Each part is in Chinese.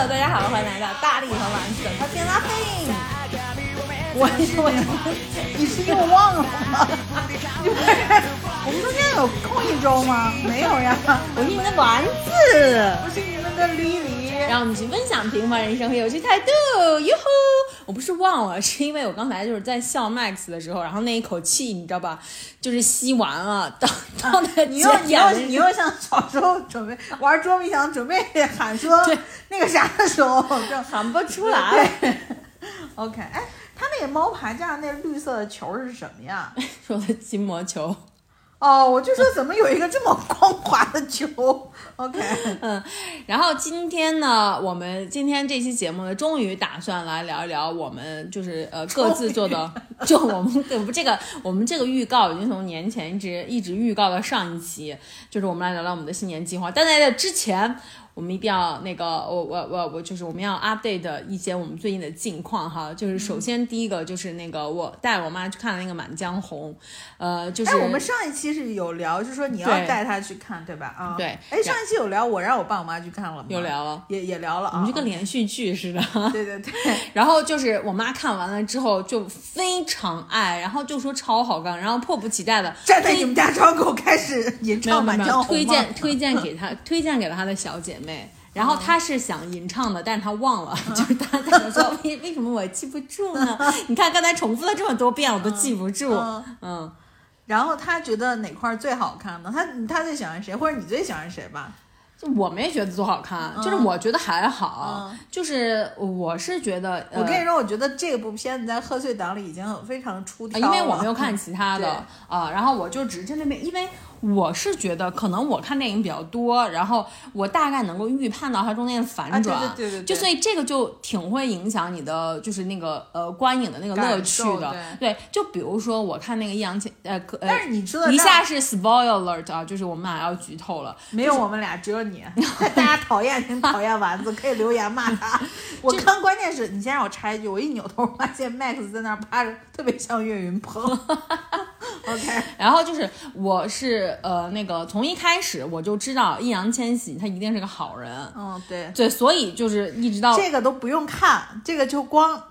Hello，大家好，欢迎来到大力和丸子的 Talking Laughing。我我你是又忘了吗？我们中间有空一周吗？没有呀，我是你们的丸子，我是你们的丽丽。让我们一起分享平凡人生和有趣态度。哟吼！我不是忘了，是因为我刚才就是在笑 Max 的时候，然后那一口气你知道吧，就是吸完了，当当的你又你又你又像小时候准备玩捉迷藏，准备喊说那个啥的时候，就喊不出来。对 OK，哎，他那个猫爬架那绿色的球是什么呀？说的筋膜球。哦，我就说怎么有一个这么光滑的球？OK，嗯，然后今天呢，我们今天这期节目呢，终于打算来聊一聊我们就是呃各自做的，就我们我们这个我们这个预告已经从年前一直一直预告到上一期，就是我们来聊聊我们的新年计划。但在这之前。我们一定要那个，我我我我就是我们要 update 一些我们最近的近况哈。就是首先第一个就是那个我带我妈去看了那个《满江红》，呃，就是我们上一期是有聊，就是说你要带她去看，对吧？啊，对。哎，上一期有聊，我让我爸我妈去看了吗？有聊了，也也聊了。我们就跟连续剧似的。对对对。然后就是我妈看完了之后就非常爱，然后就说超好看，然后迫不及待的站在你们家窗口开始吟唱《满江红》，推荐推荐 给她，推荐给了她的小姐妹。然后他是想吟唱的，但是他忘了，就是他他说为为什么我记不住呢？你看刚才重复了这么多遍，我都记不住。嗯，然后他觉得哪块最好看呢？他他最喜欢谁，或者你最喜欢谁吧？就我没觉得多好看，就是我觉得还好，就是我是觉得，我跟你说，我觉得这部片子在贺岁档里已经非常出挑了，因为我没有看其他的啊，然后我就只针对那，因为。我是觉得，可能我看电影比较多，然后我大概能够预判到它中间的反转，对对对，就所以这个就挺会影响你的，就是那个呃观影的那个乐趣的。对，就比如说我看那个易烊千呃，但是你知道一下是 spoiler 啊，就是我们俩要剧透了，没有我们俩，只有你，大家讨厌挺讨厌丸子，可以留言骂他。我看关键是你先让我插一句，我一扭头发现 Max 在那趴着，特别像岳云鹏。OK，然后就是我是呃那个从一开始我就知道易烊千玺他一定是个好人，嗯对对，所以就是一直到这个都不用看，这个就光。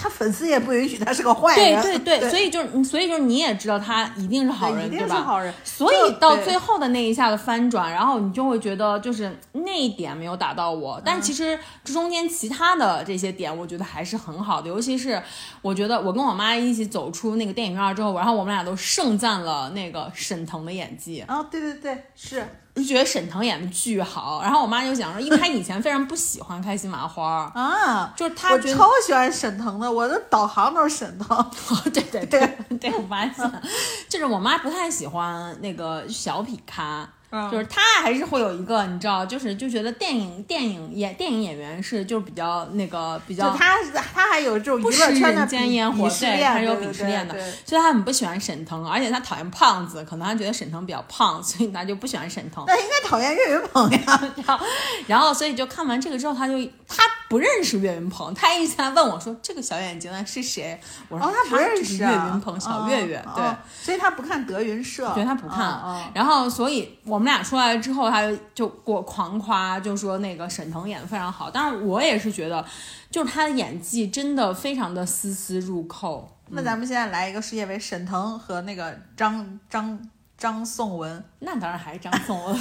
他粉丝也不允许他是个坏人，对对对，所以就是，所以就是你也知道他一定是好人，对吧？好人。所以到最后的那一下的翻转，然后你就会觉得就是那一点没有打到我，但其实这中间其他的这些点，我觉得还是很好的。尤其是我觉得我跟我妈一起走出那个电影院之后，然后我们俩都盛赞了那个沈腾的演技。啊，对对对，是。就觉得沈腾演的巨好，然后我妈就讲说，因为她以前非常不喜欢开心麻花啊，就是她我超喜欢沈腾的，我的导航都是沈腾。对对对对，我发现，就是我妈不太喜欢那个小品咖。就是他还是会有一个，你知道，就是就觉得电影电影演电影演员是就是比较那个比较，他他还有这种不食人间烟火，对，他有鄙视链的，所以他很不喜欢沈腾，而且他讨厌胖子，可能他觉得沈腾比较胖，所以他就不喜欢沈腾。那应该讨厌岳云鹏呀，然后所以就看完这个之后，他就他不认识岳云鹏，他一直在问我说这个小眼睛的是谁？我说他不认识。岳云鹏，小岳岳，对，所以他不看德云社，对他不看，然后所以我。我们俩出来之后，他就给我狂夸，就说那个沈腾演的非常好。但是我也是觉得，就是他的演技真的非常的丝丝入扣。那咱们现在来一个世界杯，沈腾和那个张张张颂文，那当然还是张颂文。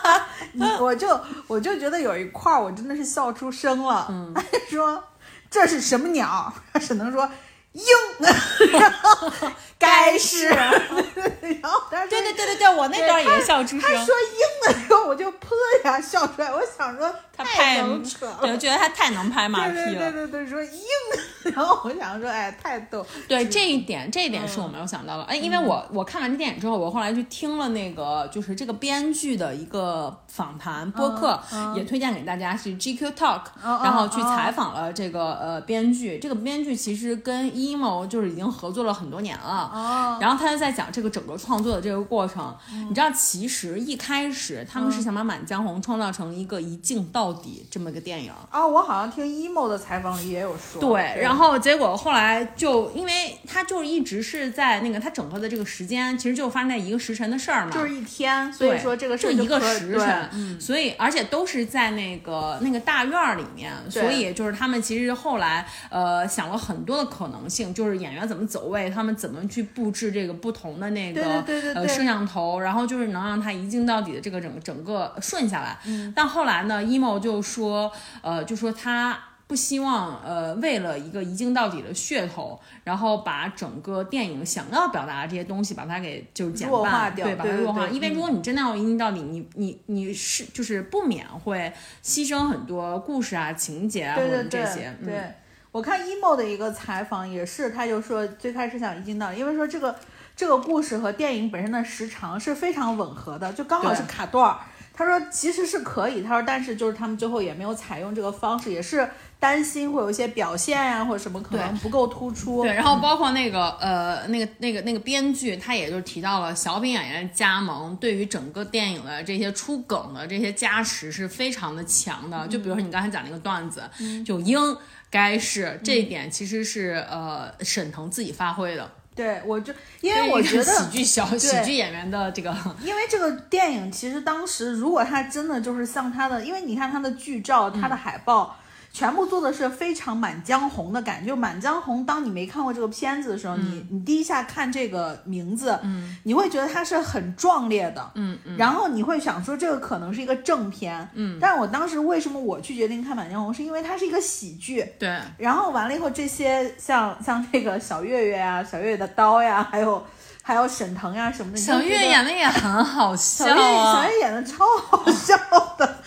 我就我就觉得有一块儿，我真的是笑出声了。嗯，说这是什么鸟？沈腾说。鹰，该是，然后对对对对对，我那段也笑出声。他说鹰的时候，我就噗一下笑出来。我想说他太能扯了，我觉得他太能拍马屁了。对对对对，说鹰，然后我想说，哎，太逗。对这一点，这一点是我没有想到的。哎，因为我我看完这电影之后，我后来去听了那个就是这个编剧的一个访谈播客，也推荐给大家是 GQ Talk，然后去采访了这个呃编剧。这个编剧其实跟一 emo 就是已经合作了很多年了，然后他就在讲这个整个创作的这个过程。你知道，其实一开始他们是想把《满江红》创造成一个一镜到底这么个电影。啊，我好像听 emo 的采访里也有说，对，然后结果后来就，因为他就一直是在那个他整个的这个时间，其实就发生在一个时辰的事儿嘛，就是一天，所以说这个事就一个时辰，嗯，所以而且都是在那个那个大院儿里面，所以就是他们其实后来呃想了很多的可能性，就是演员怎么走位，他们怎么去布置这个不同的那个呃摄像头，然后就是能让它一镜到底的这个整个整个顺下来。嗯，但后来呢，emo 就说呃就说他。不希望，呃，为了一个一镜到底的噱头，然后把整个电影想要表达的这些东西，把它给就是减弱化半，掉对，把它弱化。因为如果你真的要一镜到底，你你你是就是不免会牺牲很多故事啊、情节啊或者这些。嗯对。我看 emo 的一个采访也是，他就说最开始想一镜到底，因为说这个这个故事和电影本身的时长是非常吻合的，就刚好是卡段儿。他说其实是可以，他说但是就是他们最后也没有采用这个方式，也是担心会有一些表现呀、或者什么可能不够突出。对，然后包括那个呃，那个那个那个编剧，他也就提到了小品演员加盟对于整个电影的这些出梗的这些加持是非常的强的。就比如说你刚才讲那个段子，就应该是这一点其实是呃沈腾自己发挥的，对，我就因为我觉得喜剧小喜剧演员的这个 因为这个电影其实当时，如果他真的就是像他的，因为你看他的剧照、他的海报，全部做的是非常《满江红》的感觉。就《满江红》，当你没看过这个片子的时候，你你第一下看这个名字，嗯，你会觉得它是很壮烈的，嗯。嗯，然后你会想说这个可能是一个正片，嗯，但是我当时为什么我去决定看《满江红》，是因为它是一个喜剧，对。然后完了以后，这些像像这个小岳岳啊、小岳岳的刀呀，还有还有沈腾呀什么的，小岳演的也很好笑小岳小啊。岳演的超好笑的，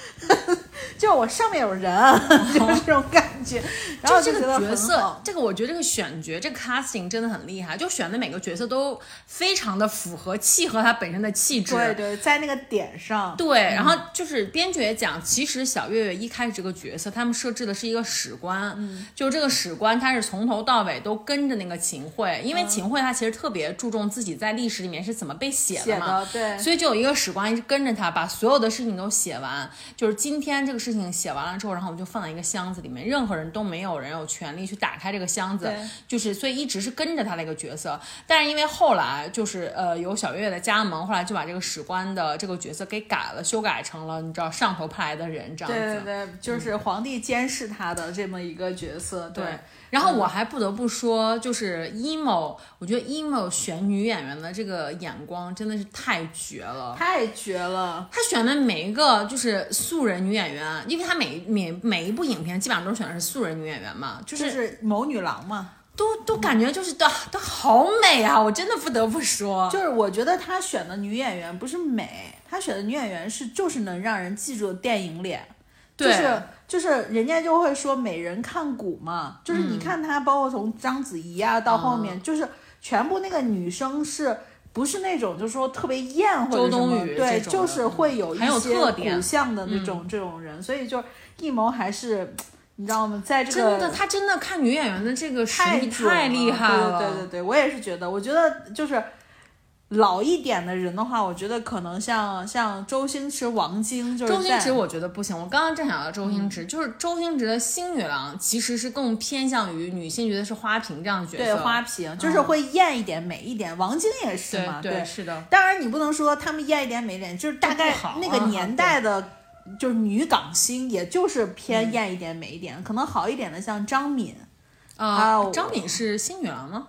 就我上面有人，就是这种感觉。然 后就这个角色，这个我觉得这个选角，这个 casting 真的很厉害，就选的每个角色都非常的符合、契合他本身的气质。对对，在那个点上，对，然后就是编剧也讲，其实小岳岳一开始这个角色，他们设置的是一个史官，嗯，就这个史官他是从头到尾都跟着那个秦桧，因为秦桧他其实特别注重自己在历史里面是怎么被写写的嘛，的对，所以就有一个史官一直跟着他，把所有的事情都写完。就是今天这个事情写完了之后，然后我们就放在一个箱子里面，任何人都没有人有权利去打开这个箱子。就是所以一直是跟着他的一个角色。但是因为后来就是呃有小岳岳的加盟，后来就把这个史官的这个角色给改了，修改成了你知道上头派来的人这样子。对对对，就是皇帝监视他的这么一个角色，对对。然后我还不得不说，就是 emo，我觉得 emo 选女演员的这个眼光真的是太绝了。太绝了，他选的每一个就是素人女演员，因为他每每每一部影片基本上都选的是素人女演员嘛，就就是是谋女郎嘛。都都感觉就是都都好美啊！我真的不得不说，就是我觉得他选的女演员不是美，他选的女演员是就是能让人记住的电影脸，就是就是人家就会说美人看骨嘛，就是嗯。你看她，包括从章子怡啊到后面，就是全部那个女生是。不是那种就是说特别艳或者对，就是会有一些骨相的那种、这种人，所以就是艺谋还是你知道吗？在这个真的他真的看女演员的这个实力太太厉害了，对对对对，我也是觉得，我觉得就是老一点的人的话，我觉得可能像像周星驰、王晶，就是周星驰我觉得不行，我刚刚正想到周星驰，就是周星驰的新女郎其实是更偏向于女性，觉得是花瓶这样的角色，对花瓶，就是会艳一点、美一点。王晶也是对嘛，对是的，当然，你不能说他们艳一点、美一点，就是大概那个年代的，就是女港星，也就是偏艳一点、美一点。可能好一点的，像张敏，啊有，张敏是新女郎吗？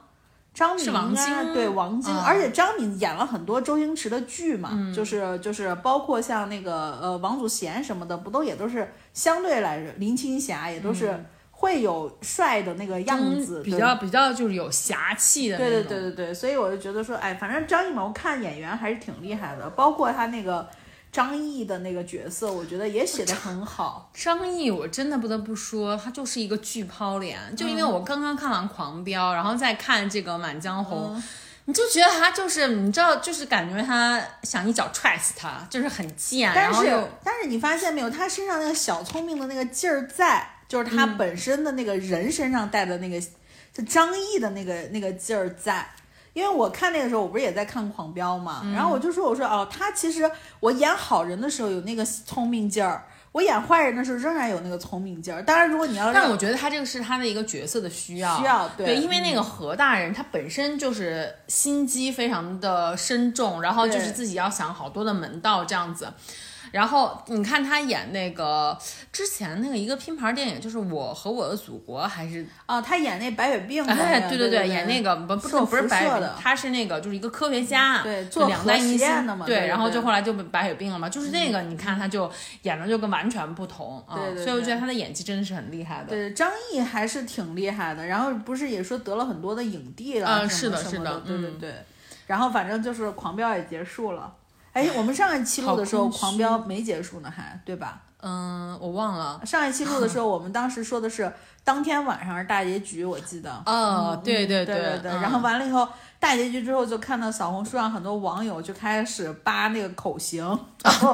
张敏是王应该晶对王晶，啊而且张敏演了很多周星驰的剧嘛，就是就是包括像那个呃王祖贤什么的，不都也都是相对来说，林青霞也都是会有帅的那个样子，对比较比较就是有侠气的那对。对对对对，所以我就觉得说，哎，反正张艺谋看演员还是挺厉害的，包括他那个张译的那个角色，我觉得也写的很好。张译，我真的不得不说，他就是一个巨抛脸。就因为嗯我刚刚看完《狂飙》，然后再看这个《满江红》嗯你就觉得他就是，你知道，就是感觉他想一脚踹死他，就是很贱，但是但是你发现没有，他身上那个小聪明的那个劲儿在，就是他嗯本身的那个人身上带的那个，就张译的那个那个劲儿在。因为我看那个时候，我不是也在看《狂飙》嘛，嗯然后我就说，我说哦，他其实我演好人的时候有那个聪明劲儿，我演坏人的时候仍然有那个聪明劲儿。当然，如果你要让但我觉得他这个是他的一个角色的需要，需要对，对因为那个何大人他本身就是心机非常的深重，然后就是自己要想好多的门道这样子。然后你看他演那个之前那个一个拼盘电影，就是《我和我的祖国》，还是啊，他演那白血病哎，对对对，演那个不不是不是白血病他是那个就是一个科学家，对做核实验的嘛对对，然后就后来就白血病了嘛，就是那个你看他就演的就跟完全不同啊，所以我觉得他的演技真的是很厉害的。对，张译还是挺厉害的，然后不是也说得了很多的影帝了，嗯是的是的对对嗯对。然后反正就是《狂飙》也结束了。哎，我们上一期录的时候，《狂飙》没结束呢，还对吧？嗯，我忘了。上一期录的时候，我们当时说的是当天晚上是大结局，我记得。哦，对对对对对，然后完了以后，大结局之后就看到小红书上很多网友就开始扒那个口型，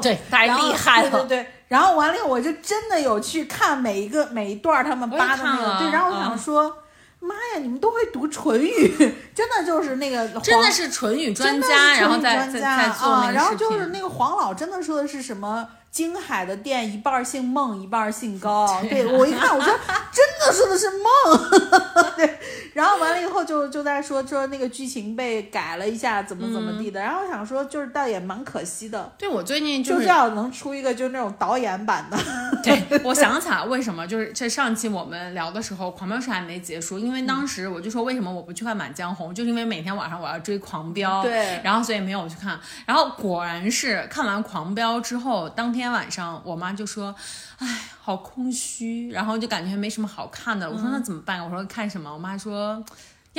对，太厉害了。对对对，然后完了以后，我就真的有去看每一个每一段他们扒的那个，对，然后我想嗯说，妈呀，你们都会读唇语，真的就是那个真的黄是唇语专家，是然后再再唇语专家再做那啊，然后。就是那个黄老真的说的是什么？京海的店一半儿姓孟，一半儿姓高。对我一看，我说真的说的是孟。对，然后完了以后就就在说说那个剧情被改了一下，怎么怎么地的。然后我想说，就是倒也蛮可惜的，对我最近就是要能出一个就是那种导演版的。对，我想起来为什么，就是这上期我们聊的时候，《狂飙》是还没结束，因为当时我就说为什么我不去看《满江红》，就是因为每天晚上我要追《狂飙》，对然后所以没有去看。然后果然是看完《狂飙》之后，当天晚上我妈就说：“哎，好空虚，然后就感觉没什么好看的。”我说：“那怎么办？”我说：“看什么？”我妈说。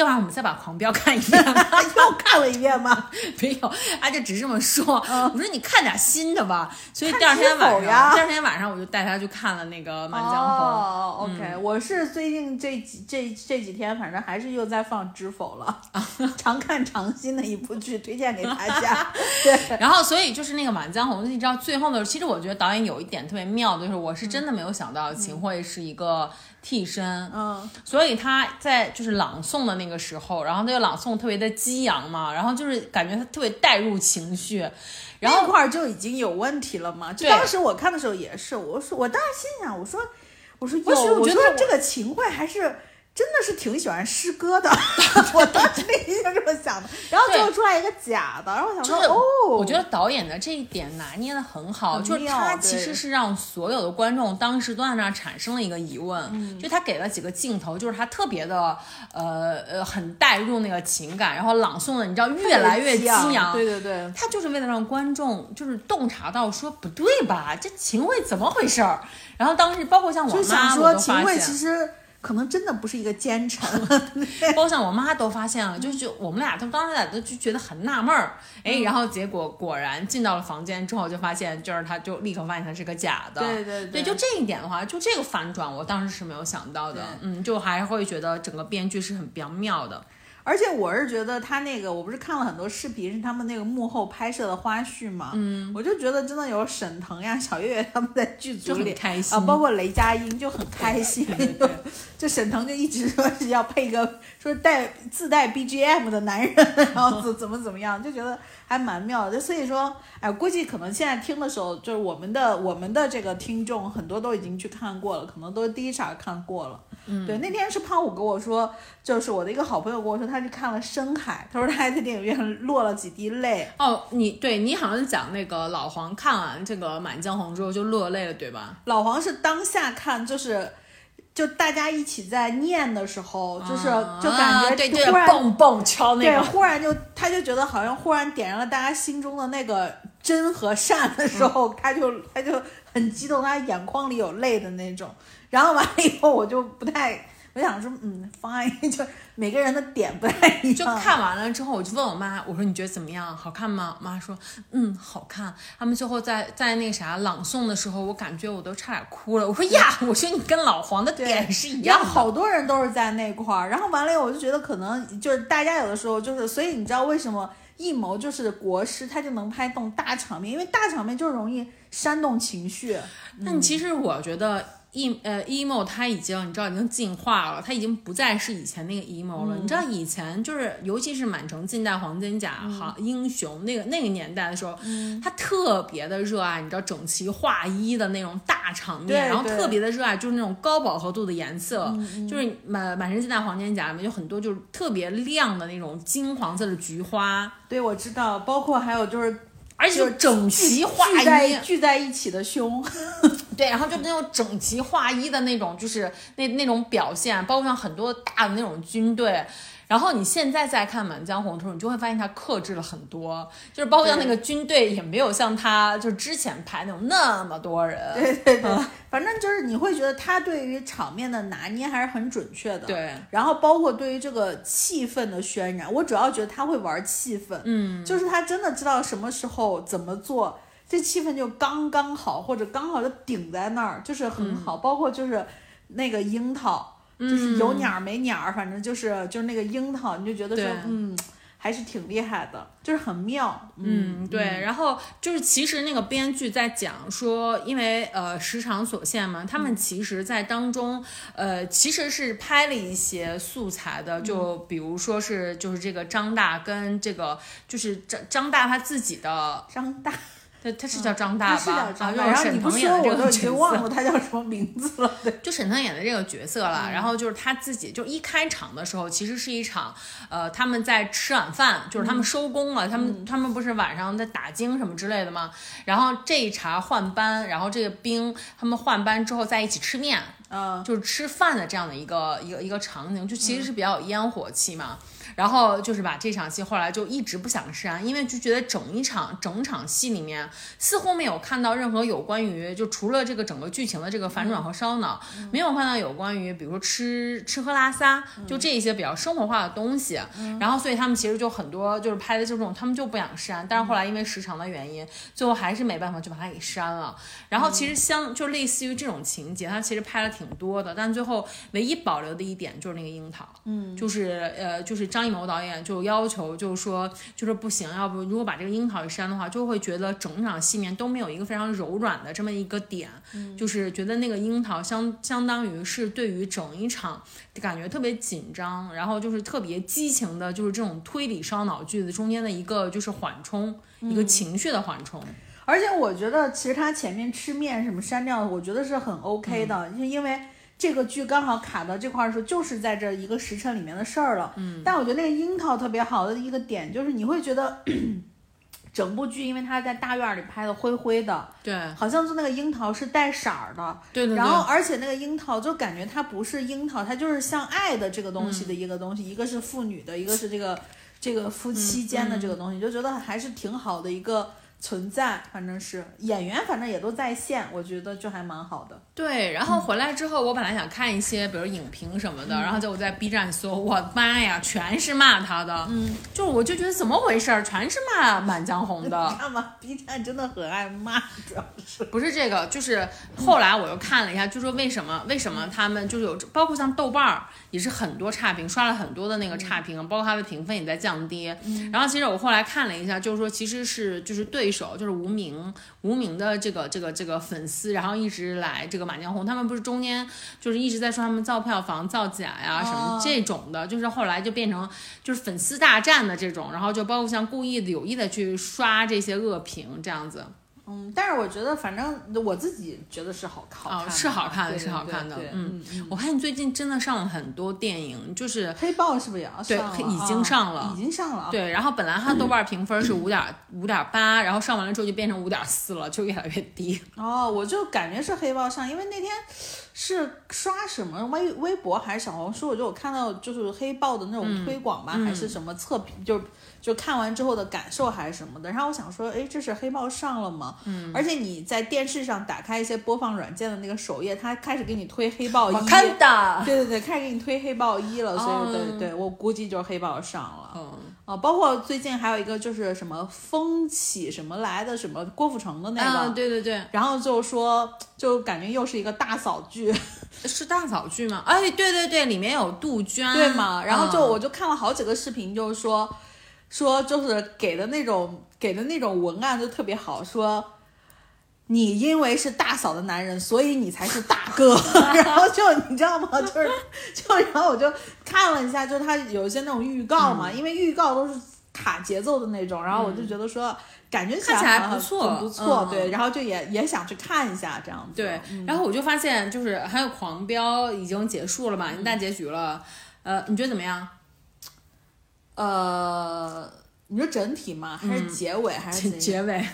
要不然我们再把《狂飙》看一遍吧。又看了一遍吗？没有，啊，就只是这么说。我说你看点新的吧。所以第二天晚上，第二天晚上我就带他去看了那个《满江红》。哦，OK，、我是最近这几这这几天，反正还是又在放《知否》了，常看常新的一部剧，推荐给大家。对，然后，所以就是那个《满江红》，你知道最后的，其实我觉得导演有一点特别妙的，就是我是真的没有想到秦桧是一个替身，嗯，所以他在就是朗诵的那个时候，然后他就朗诵特别的激昂嘛，然后就是感觉他特别带入情绪，然后那块儿就已经有问题了嘛。就当时我看的时候也是，我说我当时心想，我说我说哟，我觉得我这个秦桧还是。真的是挺喜欢诗歌的，我当时内心就这么想的，然后最后出来一个假的，然后我想说，哦，我觉得导演的这一点拿捏的很好，很就是他其实是让所有的观众当时都在那儿产生了一个疑问，嗯。就他给了几个镜头，就是他特别的呃呃很带入那个情感，然后朗诵的你知道越来越激昂，对对对，他就是为了让观众就是洞察到说不对吧，这秦桧怎么回事儿？然后当时包括像我妈，我说秦桧都发现其实可能真的不是一个奸臣，包括像我妈都发现了，就就我们俩都当时俩都就觉得很纳闷儿，哎，嗯。然后结果果然进到了房间之后，就发现就是他就立刻发现他是个假的，对对对，就这一点的话，就这个反转，我当时是没有想到的，嗯，就还会觉得整个编剧是很比较妙的，而且我是觉得他那个，我不是看了很多视频，是他们那个幕后拍摄的花絮嘛，嗯，我就觉得真的有沈腾呀、小岳岳他们在剧组就很里开心啊，包括雷佳音就很开心，对对对 就沈腾就一直说是要配一个说带自带 BGM 的男人，然后怎怎么怎么样，就觉得还蛮妙的。所以说，哎，估计可能现在听的时候，就是我们的我们的这个听众很多都已经去看过了，可能都第一场看过了。嗯，对，那天是胖虎跟我说，就是我的一个好朋友跟我说，他去看了《深海》，他说他还在电影院落了几滴泪。哦，你对你好像是讲那个老黄看完这个《满江红》之后就落泪了，对吧？老黄是当下看，就是就大家一起在念的时候，就是就感觉啊对对忽然蹦蹦敲那对，忽然就他就觉得好像忽然点燃了大家心中的那个真和善的时候，他就他就很激动，他眼眶里有泪的那种。然后完了以后，我就不太，我想说，嗯，fine，就每个人的点不太一样。就看完了之后，我就问我妈，我说你觉得怎么样？好看吗？我妈说，嗯，好看。他们最后在在那个啥朗诵的时候，我感觉我都差点哭了。我说呀，我说你跟老黄的点是一样的。好多人都是在那块儿，然后完了以后，我就觉得可能就是大家有的时候就是，所以你知道为什么艺谋就是国师，他就能拍动大场面，因为大场面就容易煽动情绪。但其实我觉得 e 呃 emo 它已经你知道已经进化了，它已经不再是以前那个 emo 了。你知道以前就是尤其是满城尽带黄金甲哈、英雄那个那个年代的时候，他特别的热爱你知道整齐划一的那种大场面，然后特别的热爱就是那种高饱和度的颜色，就是满满城尽带黄金甲里面有很多就是特别亮的那种金黄色的菊花，对，我知道，包括还有就是而且就就是整齐划聚在一。聚在一起的胸，对，然后就那种整齐划一的那种，就是那那种表现，包括像很多大的那种军队。然后你现在再看《满江红》的时候，你就会发现他克制了很多，就是包括像那个军队也没有像他就是之前拍那种那么多人。对对对，反正就是你会觉得他对于场面的拿捏还是很准确的。对然后包括对于这个气氛的渲染，我主要觉得他会玩气氛，嗯，就是他真的知道什么时候怎么做，这气氛就刚刚好，或者刚好就顶在那儿，就是很好。包括就是那个樱桃，就是有鸟儿没鸟儿，反正就是就是那个樱桃，你就觉得说，嗯，还是挺厉害的，就是很妙。嗯，对，然后就是其实那个编剧在讲说，因为呃时长所限嘛，他们其实在当中呃其实是拍了一些素材的，就比如说是就是这个张大跟这个就是张张大他自己的，张大，他他是叫张大他吧？是叫张大，啊，就是然后你不沈腾演的这说我都已个角色。经忘了他叫什么名字了。对，就沈腾演的这个角色了，嗯然后就是他自己，就一开场的时候，其实是一场，呃，他们在吃晚饭，就是嗯他们收工了，他们他们不是晚上在打更什么之类的吗？然后这一茬换班，然后这个兵他们换班之后在一起吃面，嗯，就是吃饭的这样的一个一个一个场景，就其实是比较有烟火气嘛。然后就是把这场戏后来就一直不想删，因为就觉得整一场整场戏里面似乎没有看到任何有关于就除了这个整个剧情的这个反转和烧脑，没有看到有关于比如说吃吃喝拉撒，就这一些比较生活化的东西。然后所以他们其实就很多就是拍的这种，他们就不想删，但是后来因为时长的原因，最后还是没办法就把它给删了。然后其实相就类似于这种情节，他其实拍了挺多的，但最后唯一保留的一点就是那个樱桃，嗯，就是呃就是张艺谋导演就要求就是说就是不行，要不如果把这个樱桃一删的话，就会觉得整场戏面都没有一个非常柔软的这么一个点，就是觉得那个樱桃相相当于是对于整一场感觉特别紧张，然后就是特别激情的，就是这种推理烧脑剧子中间的一个就是缓冲，一个情绪的缓冲。而且我觉得其实他前面吃面什么删掉，我觉得是很 OK 的，嗯。因为这个剧刚好卡到这块儿的时候，就是在这一个时辰里面的事儿了。嗯，但我觉得那个樱桃特别好的一个点就是你会觉得。整部剧，因为它在大院里拍的灰灰的，对。好像就那个樱桃是带色儿的，对对对，然后而且那个樱桃就感觉它不是樱桃，它就是像爱的这个东嗯西的一个东西，一个是父女的，一个是这个这个夫妻间的这个东西，就觉得还是挺好的一个存在，反正是演员反正也都在线，我觉得就还蛮好的。对，然后回来之后，我本来想看一些，比如影评什么的，然后结果在 B 站搜，我妈呀，全是骂他的，嗯，就是我就觉得怎么回事儿，全是骂《满江红》的，看吧，B 站真的很爱骂，主要是。不是这个，就是后来我又看了一下，就说为什么为什么他们就是有，包括像豆瓣儿也是很多差评，刷了很多的那个差评，包括它的评分也在降低。然后其实我后来看了一下，就是说其实是就是对手就是无名无名的这个这个这个粉丝，然后一直来这个《满江红》，他们不是中间就是一直在说他们造票房造假呀什么哦这种的，就是后来就变成就是粉丝大战的这种，然后就包括像故意的有意的去刷这些恶评这样子。嗯，但是我觉得反正我自己觉得是好好看哦，是好看的，是好看的嗯嗯。我看你最近真的上了很多电影，就是黑豹是不是也要对上了？已经上了啊已经上了啊。对，然后本来它豆瓣评分是五点五点八，然后上完了之后就变成五点四了，就越来越低。哦，我就感觉是黑豹上，因为那天是刷什么微微博还是小红书，我就有看到就是黑豹的那种推广吧，还是什么测评，就就看完之后的感受还是什么的。然后我想说，哎，这是黑豹上了吗？嗯，而且你在电视上打开一些播放软件的那个首页，它开始给你推黑豹一，的，对对对，开始给你推黑豹一了，所以对对对，我估计就是黑豹上了。嗯，啊，包括最近还有一个就是什么风起什么来的什么郭富城的那个，啊，对对对，然后就说就感觉又是一个大扫剧，是大扫剧吗？哎，对对对，里面有杜鹃，对吗？然后就嗯我就看了好几个视频，就是说说就是给的那种给的那种文案就特别好，说你因为是大嫂的男人，所以你才是大哥。然后就你知道吗？就是就然后我就看了一下，就是他有一些那种预告嘛，因为预告都是卡节奏的那种，然后我就觉得说。感觉看起来不错，不错，对，然后就也也想去看一下这样子。对，然后我就发现，就是还有《狂飙》已经结束了嘛，已经大结局了。呃，你觉得怎么样？呃，你说整体嘛？还是结尾？还是结尾？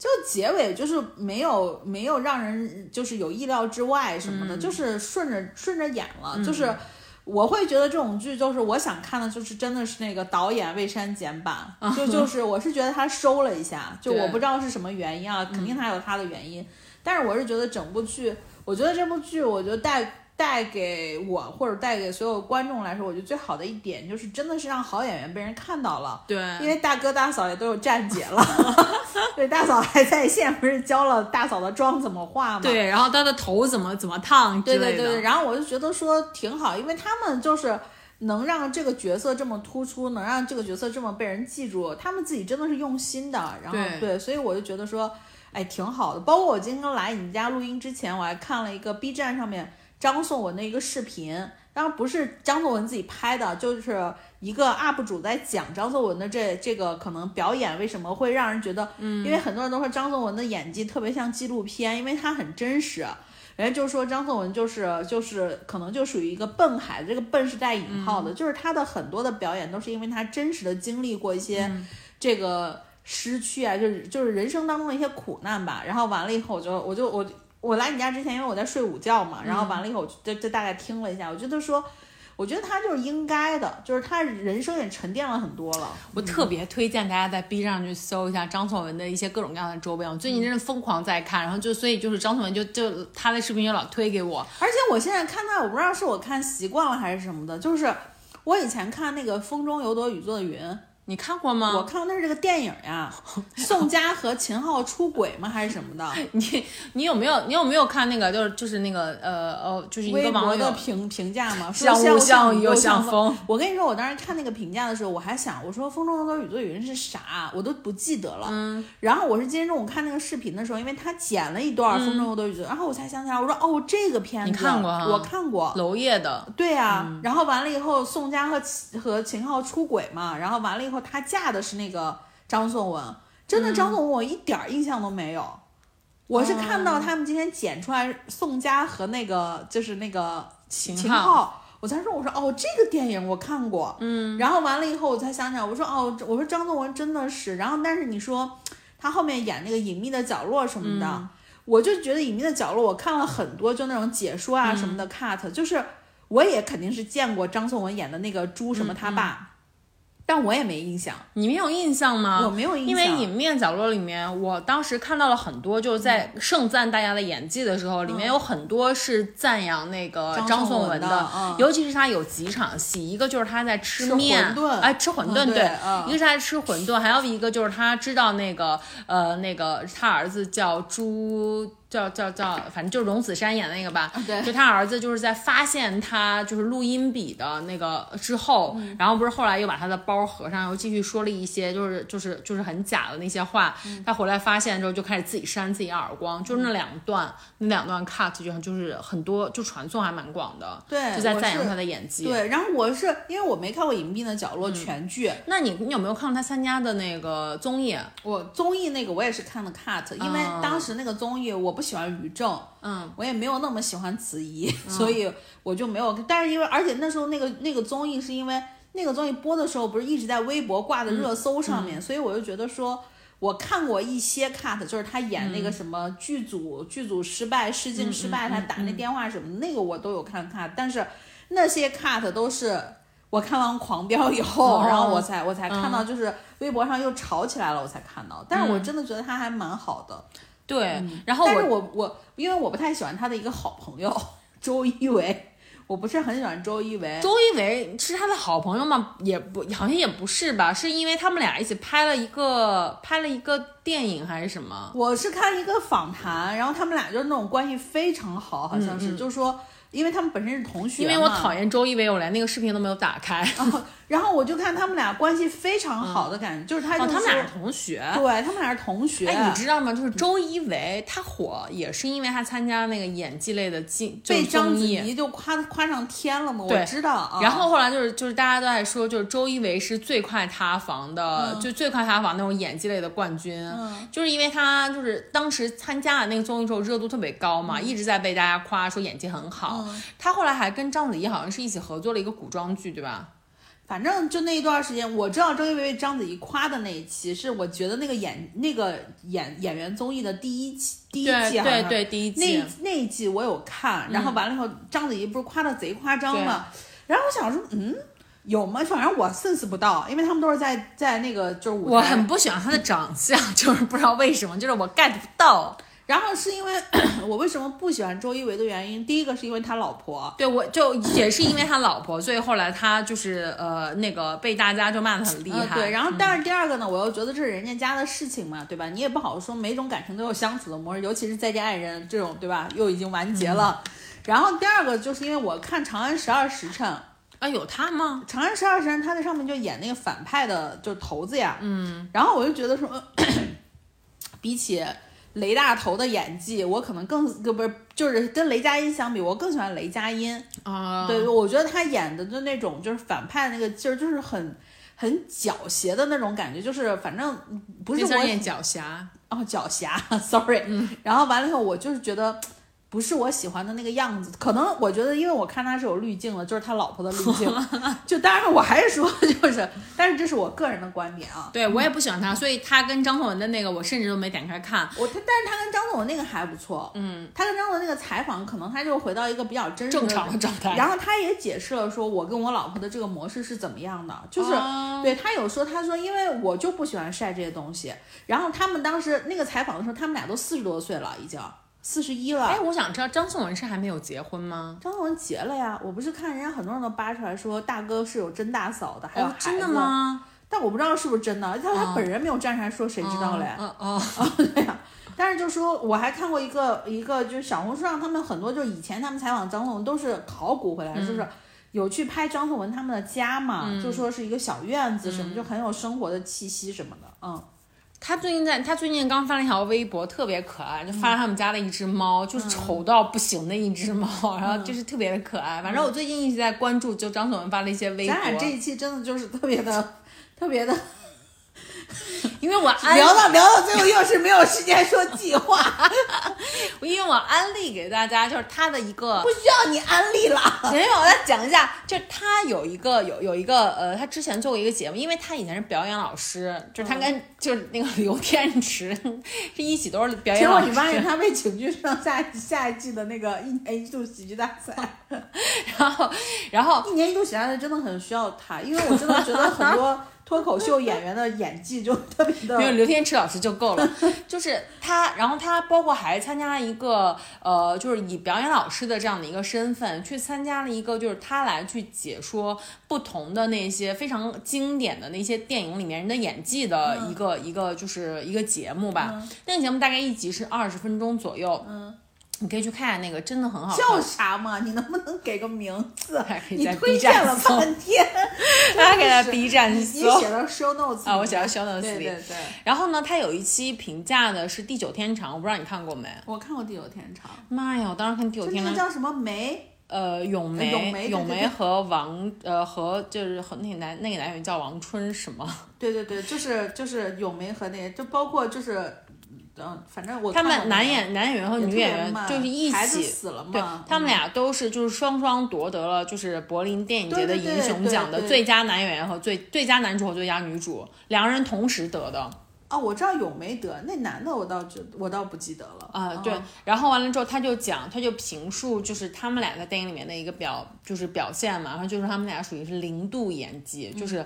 就结尾就是没有没有让人就是有意料之外什么的，就是顺着顺着演了，就是。我会觉得这种剧就是我想看的，就是真的是那个导演未删减版，就 就是我是觉得他收了一下，就我不知道是什么原因啊，肯定他有他的原因，但是我是觉得整部剧，我觉得这部剧，我觉得带。带给我或者带给所有观众来说，我觉得最好的一点就是真的是让好演员被人看到了。对，因为大哥大嫂也都有站姐了，对，大嫂还在线，不是教了大嫂的妆怎么化吗？对，然后她的头怎么怎么烫对对对，然后我就觉得说挺好，因为他们就是能让这个角色这么突出，能让这个角色这么被人记住，他们自己真的是用心的。然后对，所以我就觉得说，哎，挺好的。包括我今天来你们家录音之前，我还看了一个 B 站上面。张颂文的一个视频，当然不是张颂文自己拍的，就是一个 UP 主在讲张颂文的这这个可能表演为什么会让人觉得，嗯，因为很多人都说张颂文的演技特别像纪录片，因为他很真实。人家就说张颂文就是就是可能就属于一个笨孩子，这个笨是带引号的，就是他的很多的表演都是因为他真实的经历过一些这个失去啊，就是就是人生当中的一些苦难吧。然后完了以后，我就我就我。我来你家之前，因为我在睡午觉嘛，然后完了以后，我就就大概听了一下，我觉得说，我觉得他就是应该的，就是他人生也沉淀了很多了。我特别推荐大家在 B 站去搜一下张颂文的一些各种各样的周边，我最近真的疯狂在看，然后就所以就是张颂文就就他的视频就老推给我，而且我现在看他，我不知道是我看习惯了还是什么的，就是我以前看那个《风中有朵雨做的云》。你看过吗？我看过，那是这个电影呀，宋佳和秦昊出轨吗？还是什么的？你你有没有你有没有看那个就是就是那个呃呃就是一个网友的评评价吗？像雾像雨又像风。我跟你说，我当时看那个评价的时候，我还想，我说风中有朵雨做云是啥？我都不记得了。嗯。然后我是今天中午看那个视频的时候，因为他剪了一段风中有朵雨做，然后我才想起来，我说哦，这个片子你看过？我看过。娄烨的。对呀。然后完了以后，宋佳和和秦昊出轨嘛，然后完了以后。她嫁的是那个张颂文，真的张颂文我一点印象都没有。我是看到他们今天剪出来宋佳和那个就是那个秦昊，我才说我说哦这个电影我看过，嗯，然后完了以后我才想起来，我说哦我说张颂文真的是，然后但是你说他后面演那个隐秘的角落什么的，我就觉得隐秘的角落我看了很多就那种解说啊什么的 cut，就是我也肯定是见过张颂文演的那个猪什么他爸。但我也没印象，你没有印象吗？我没有印象，因为《隐面角落》里面，我当时看到了很多，就是在盛赞大家的演技的时候，里面有很多是赞扬那个张颂文的，尤其是他有几场戏，一个就是他在吃面，哎，吃馄饨，对，一个是他吃馄饨，还有一个就是他知道那个，呃，那个他儿子叫朱。叫叫叫，反正就是荣梓杉演的那个吧，对，就他儿子就是在发现他就是录音笔的那个之后，然后不是后来又把他的包合上，又继续说了一些就是就是就是很假的那些话，他回来发现之后就开始自己扇自己耳光，就是那两段那两段 cut 就就是很多就传送还蛮广的，对，就在赞扬他的演技，对，然后我是因为我没看过《隐蔽的角落》全剧，那你你有没有看过他参加的那个综艺？我综艺那个我也是看的 cut，因为当时那个综艺我不。喜欢于正，嗯，我也没有那么喜欢子怡，所以我就没有。但是因为，而且那时候那个那个综艺是因为那个综艺播的时候，不是一直在微博挂在热搜上面，所以我就觉得说，我看过一些 cut，就是他演那个什么剧组剧组失败试镜失败，他打那电话什么的，那个我都有看 cut。但是那些 cut 都是我看完《狂飙》以后，然后我才我才看到，就是微博上又吵起来了，我才看到。但是我真的觉得他还蛮好的。对，然后但是我我因为我不太喜欢他的一个好朋友周一围，我不是很喜欢周一围。周一围是他的好朋友吗？也不好像也不是吧，是因为他们俩一起拍了一个拍了一个电影还是什么？我是看一个访谈，然后他们俩就是那种关系非常好，好像是，就是说因为他们本身是同学因，为我讨厌周一围，我连那个视频都没有打开。然后我就看他们俩关系非常好的感觉，就是他他们俩是同学。对他们俩是同学，哎，你知道吗？就是周一围他火也是因为他参加那个演技类的竞被章子。怡就夸夸上天了嘛，我知道啊。然后后来就是就是大家都在说，就是周一围是最快塌房的，嗯就最快塌房那种演技类的冠军，就是因为他就是当时参加了那个综艺之后热度特别高嗯嘛，一直在被大家夸说演技很好。他后来还跟章子怡好像是一起合作了一个古装剧，对吧？反正就那一段时间，我知道周一围被章子怡夸的那一期，是我觉得那个演那个演演员综艺的第一期第一季对好像对对，第一那季。那那一季我有看，然后完了以后，章子怡不是夸的贼夸张吗？然后我想说，嗯，有吗？反正我 sense 不到，因为他们都是在在那个就是。我很不喜欢他的长相，就是不知道为什么，就是我 get 不到。然后是因为 我为什么不喜欢周一围的原因，第一个是因为他老婆，对，我就也是因为他老婆，所以后来他就是呃那个被大家就骂得很厉害。呃对，然后但是第二个呢，我又觉得这是人家家的事情嘛，对吧？你也不好说每种感情都有相处的模式，尤其是再见爱人这种，对吧？又已经完结了。然后第二个就是因为我看《长安十二时辰》，啊，有他吗？《长安十二时辰》他在上面就演那个反派的，就是头子呀。嗯。然后我就觉得说，比起雷大头的演技，我可能更不是就是跟雷佳音相比，我更喜欢雷佳音。啊，对，我觉得他演的就那种就是反派那个劲儿，就是很很狡黠的那种感觉，就是反正不是我演狡黠。哦狡黠，sorry。然后完了以后，我就是觉得。不是我喜欢的那个样子，可能我觉得，因为我看他是有滤镜的，就是他老婆的滤镜。就当然，我还是说，就是，但是这是我个人的观点啊。对我也不喜欢他，所以他跟张颂文的那个我甚至都没点开看。我他，但是他跟张颂文那个还不错。嗯，他跟张颂文那个采访，可能他就回到一个比较真实的正常的状态。然后他也解释了，说我跟我老婆的这个模式是怎么样的，就是、哦对他有说，他说因为我就不喜欢晒这些东西。然后他们当时那个采访的时候，他们俩都四十多岁了，已经四十一了。哎，我想知道张颂文是还没有结婚吗？张颂文结了呀，我不是看人家很多人都扒出来说大哥是有真大嫂的，还有哦，真的？吗？但我不知道是不是真的，他他本人没有站出来说，谁知道嘞？哦 哦，对呀、但是就说我还看过一个一个，就是小红书上他们很多，就是以前他们采访张颂文都是考古回来，嗯就是有去拍张颂文他们的家嘛，就说是一个小院子什么，就很有生活的气息什么的，嗯。他最近在，他最近刚发了一条微博，特别可爱，就发了他们家的一只猫，嗯就是丑到不行的一只猫，然后就是特别的可爱。反正我最近一直在关注，就张颂文发了一些微博咱，俩这一期真的就是特别的、特别的，因为我安聊到聊到最后又是没有时间说计划，因为我安利给大家，就是他的一个不需要你安利了。没有，我再讲一下，就是他有一个有有一个呃，他之前做过一个节目，因为他以前是表演老师，就是他跟、就是那个刘天池是一起都是表演老师。结果你发现他被请去上下下一季的那个一年一度喜剧大赛，然后然后一年一度喜剧大赛真的很需要他，因为我真的觉得很多脱口秀演员的演技就特别的没有刘天池老师就够了，就是他，然后他包括还参加了一个呃，就是以表演老师的这样的一个身份去参加了一个，就是他来去解说不同的那些非常经典的那些电影里面人的演技的一个、一个就是一个节目吧。那个节目大概一集是二十分钟左右，嗯，你可以去看一下那个，真的很好看。叫啥嘛？你能不能给个名字你推荐了半天，大家给他 B 站你搜写到 show notes 啊，我写到 show notes 里。对对对，然后呢，他有一期评价的是《地久天长》，我不知道你看过没？我看过《地久天长妈呀，我当时看《地久》，天长》，那个叫什么梅？呃，咏梅，咏梅和王，呃，和就是和那个男那个男演员叫王春什么？对对对，就是就是咏梅和那个，就包括就是，嗯，反正我他们男演男演员和女演员就是一起。死了对，他们嗯俩都是就是双双夺得了就是柏林电影节的银熊奖的最佳男演员和最最佳男主和最佳女主，两个人同时得的。哦，我知道有没得，那男的我倒觉我倒不记得了啊、嗯对，然后完了之后，他就讲，他就评述，就是他们俩在电影里面的一个表，就是表现嘛，然后就是他们俩属于是零度演技，就是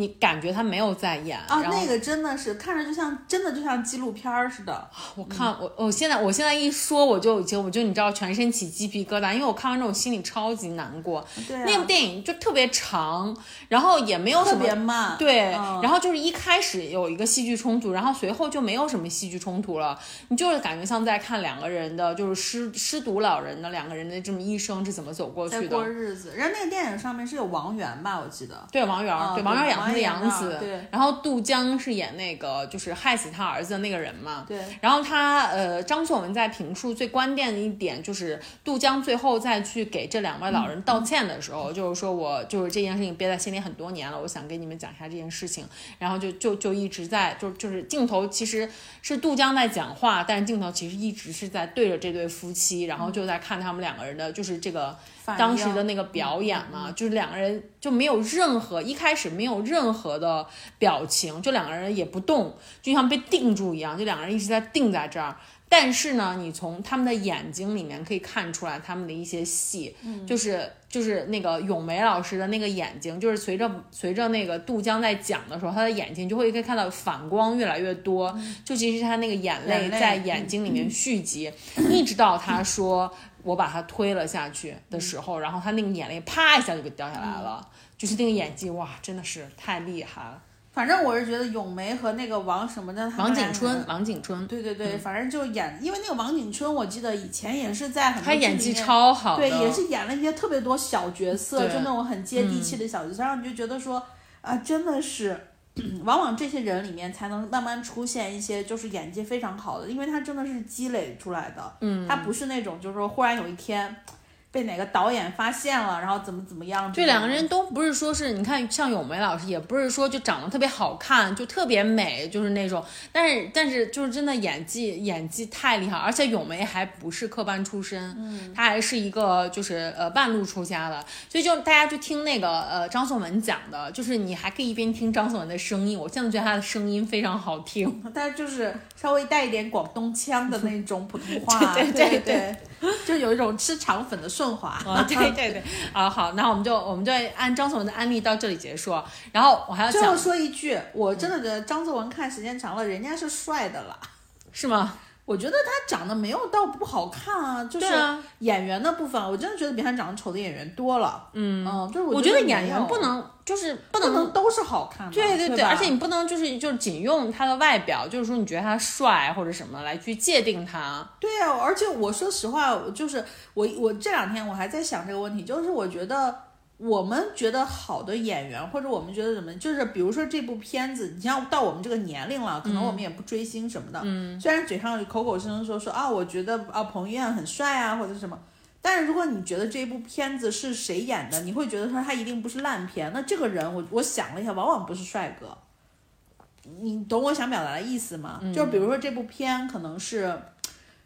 你感觉他没有在演。啊，那个真的是看着就像真的就像纪录片儿似的。我看我我现在我现在一说我就已经我就你知道全身起鸡皮疙瘩，因为我看完之后我心里超级难过。对啊，那部电影就特别长，然后也没有什特别慢。对，嗯然后就是一开始有一个戏剧冲突，然后随后就没有什么戏剧冲突了，你就是感觉像在看两个人的，就是失失独老人的两个人的这么一生是怎么走过去的。过日子，人家那个电影上面是有王源吧？我记得。对王源对王源演杨紫，对。然后杜江是演那个就是害死他儿子的那个人嘛。对，然后他呃，张颂文在评述最关键的一点就是杜江最后再去给这两位老人道歉的时候，就是说我就是这件事情憋在心里很多年了，我想跟你们讲一下这件事情，然后就就就一直在就就是镜头其实是杜江在讲话，但是镜头其实一直是在对着这对夫妻，然后就在看他们两个人的就是这个反当时的那个表演嘛，就是两个人就没有任何一开始没有任何的表情，就两个人也不动，就像被定住一样，就两个人一直在定在这儿。但是呢，你从他们的眼睛里面可以看出来他们的一些戏，就是就是那个咏梅老师的那个眼睛，就是随着随着那个杜江在讲的时候，他的眼睛就会可以看到反光越来越多，就其实他那个眼泪在眼睛里面蓄积，一直到他说我把他推了下去的时候，然后他那个眼泪啪一下就给掉下来了，就是那个演技哇，真的是太厉害了。反正我是觉得咏梅和那个王什么的，王景春，王景春，对对对，反正就演，因为那个王景春，我记得以前也是在很多他演技超好，对，也是演了一些特别多小角色，就那种很接地气的小角色，让你就觉得说啊，真的是，往往这些人里面才能慢慢出现一些就是演技非常好的，因为他真的是积累出来的，嗯，他不是那种就是说忽然有一天被哪个导演发现了，然后怎么怎么样，这两个人都不是说是你看像咏梅老师，也不是说就长得特别好看，就特别美，就是那种，但是但是就是真的演技演技太厉害，而且咏梅还不是科班出身，嗯，她还是一个就是呃半路出家的，所以就大家就听那个呃张颂文讲的，就是你还可以一边听张颂文的声音，我现在觉得他的声音非常好听，但就是稍微带一点广东腔的那种普通话，对。对对对就有一种吃肠粉的顺滑。啊，对 对对，啊好，那我们就我们就按张颂文的案例到这里结束，然后我还要最后说一句，我真的觉得张颂文看时间长了，人家是帅的了。是吗？我觉得他长得没有到不好看啊，就是演员的部分，我真的觉得比他长得丑的演员多了。嗯就是我觉觉得演员不能就是不不能能都是好看的，对对对吧，而且你不能就是就是仅用他的外表，就是说你觉得他帅或者什么来去界定他。对啊，而且我说实话，我就是我我这两天我还在想这个问题，就是我觉得我们觉得好的演员，或者我们觉得什么，就是比如说这部片子，你像到我们这个年龄了，可能我们也不追星什么的，嗯，虽然嘴上口口声声说说啊，我觉得啊彭于晏很帅啊，或者什么。但是如果你觉得这部片子是谁演的，你会觉得说他一定不是烂片。那这个人我我想了一下，往往不是帅哥。你懂我想表达的意思吗？就是比如说这部片可能是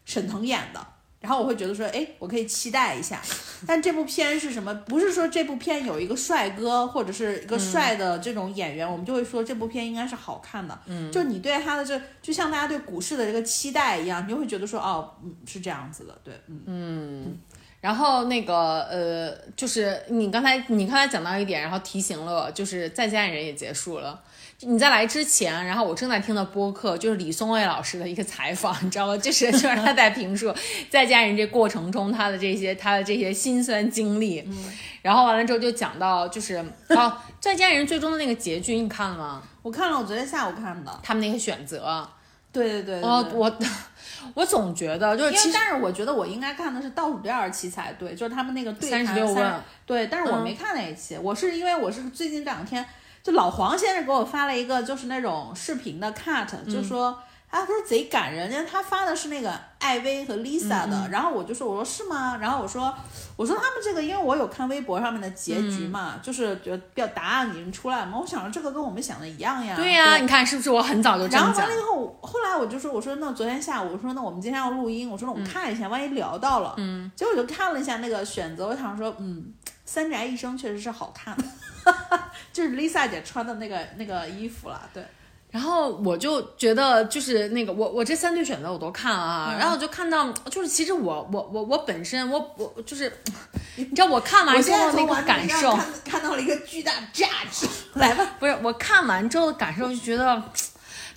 沈腾演的，然后我会觉得说，哎，我可以期待一下。但这部片是什么？不是说这部片有一个帅哥或者是一个帅的这种演员，我们就会说这部片应该是好看的。嗯，就你对他的这，就像大家对股市的这个期待一样，你就会觉得说，哦，嗯，是这样子的，对，嗯。然后那个呃，就是你刚才你刚才讲到一点，然后提醒了我，就是再见爱人也结束了。你在来之前，然后我正在听的播客就是李松蔚老师的一个采访，你知道吗？就是就是他在评述再见爱人这过程中他的这些他的这些辛酸经历，然后完了之后就讲到就是哦，再见爱人最终的那个结局你看了吗？我看了，我昨天下午看的。他们那个选择，对对对对哦，我 我总觉得就是但是我觉得我应该看的是倒数第二期才对，就是他们那个对谈36问对，但是我没看那一期，我是因为我是最近这两天，就老黄先生给我发了一个就是那种视频的 cut，、就说。他说贼感人，因为他发的是那个艾薇和 Lisa 的，然后我就说我说是吗？然后我说我说他们这个，因为我有看微博上面的结局嘛，就是觉得比较答案已经出来了嘛，我想着这个跟我们想的一样呀。对呀、你看是不是我很早就这样讲然后完了？以后，后来我就说，我说那昨天下午，我说那我们今天要录音，我说那我们看一下，万一聊到了，嗯，结果我就看了一下那个选择，我想说，嗯，三宅一生确实是好看的，就是 Lisa 姐穿的那个那个衣服了，对，然后我就觉得就是那个我我这三对选择我都看了啊，然后我就看到就是其实我我我我本身我我就是，你知道我看完之后那个感受，看看到了一个巨大价值，来吧。不是我看完之后的感受就觉得。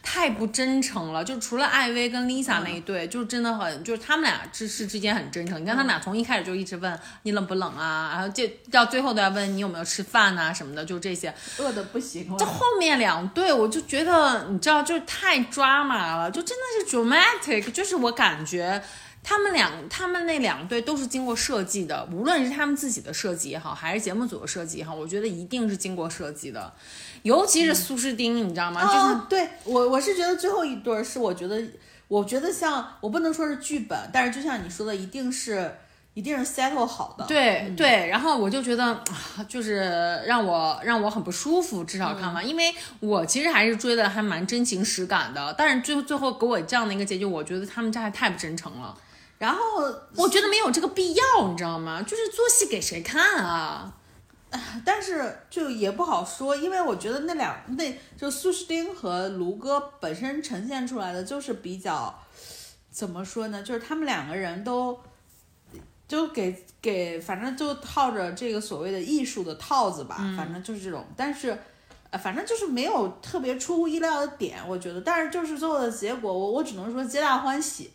太不真诚了，就除了艾薇跟 Lisa 那一对，就是真的很，就是他们俩之是之间很真诚。你看他们俩从一开始就一直问你冷不冷啊，然后这到最后都要问你有没有吃饭呐、什么的，就这些。饿的不行了。这后面两对，我就觉得你知道，就是太抓马了，就真的是 dramatic，就是我感觉。他们两，他们那两对都是经过设计的，无论是他们自己的设计也好，还是节目组的设计也好，我觉得一定是经过设计的。尤其是苏诗丁，你知道吗？就是哦，对我我是觉得最后一对儿是我觉得，我觉得像我不能说是剧本，但是就像你说的，一定是一定是 settle 好的。对对，然后我就觉得，啊就是让我让我很不舒服，至少看完，因为我其实还是追的还蛮真情实感的，但是最后最后给我这样的一个结局，我觉得他们这还太不真诚了，然后我觉得没有这个必要，你知道吗？就是做戏给谁看啊？但是就也不好说，因为我觉得那两那就苏诗丁和卢哥本身呈现出来的就是比较怎么说呢？就是他们两个人都就给给反正就套着这个所谓的艺术的套子吧，反正就是这种，但是。呃，反正就是没有特别出乎意料的点，我觉得，但是就是最后的结果，我我只能说皆大欢喜。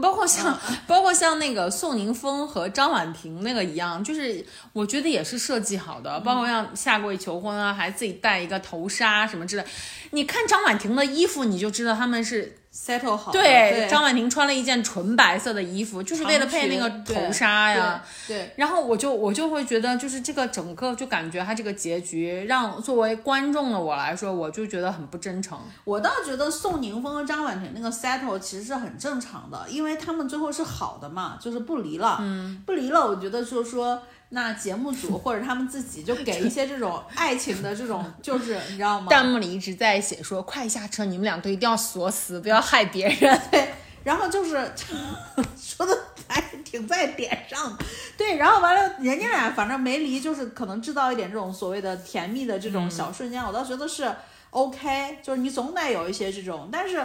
包括像，包括像那个宋宁峰和张婉婷那个一样，就是我觉得也是设计好的，包括像下跪求婚啊，还自己戴一个头纱什么之类。你看张婉婷的衣服，你就知道他们是 settle 好对对张婉婷穿了一件纯白色的衣服，就是为了配那个头纱呀。对，对然后我就我就会觉得，就是这个整个就感觉他这个结局，让作为观众的我来说，我就觉得很不真诚。我倒觉得宋宁峰和张婉婷那个 settle 其实是很正常的，因为他们最后是好的嘛，就是不离了。嗯，不离了，我觉得就是说，那节目组 或者他们自己就给一些这种爱情的这种，就是你知道吗？弹幕里一直在写说：“快下车，你们两个一定要锁死，不要害别人。对，然后就是 说的还挺在点上的，对，然后完了，人家俩反正没离，就是可能制造一点这种所谓的甜蜜的这种小瞬间，我倒觉得是 OK，就是你总得有一些这种，但是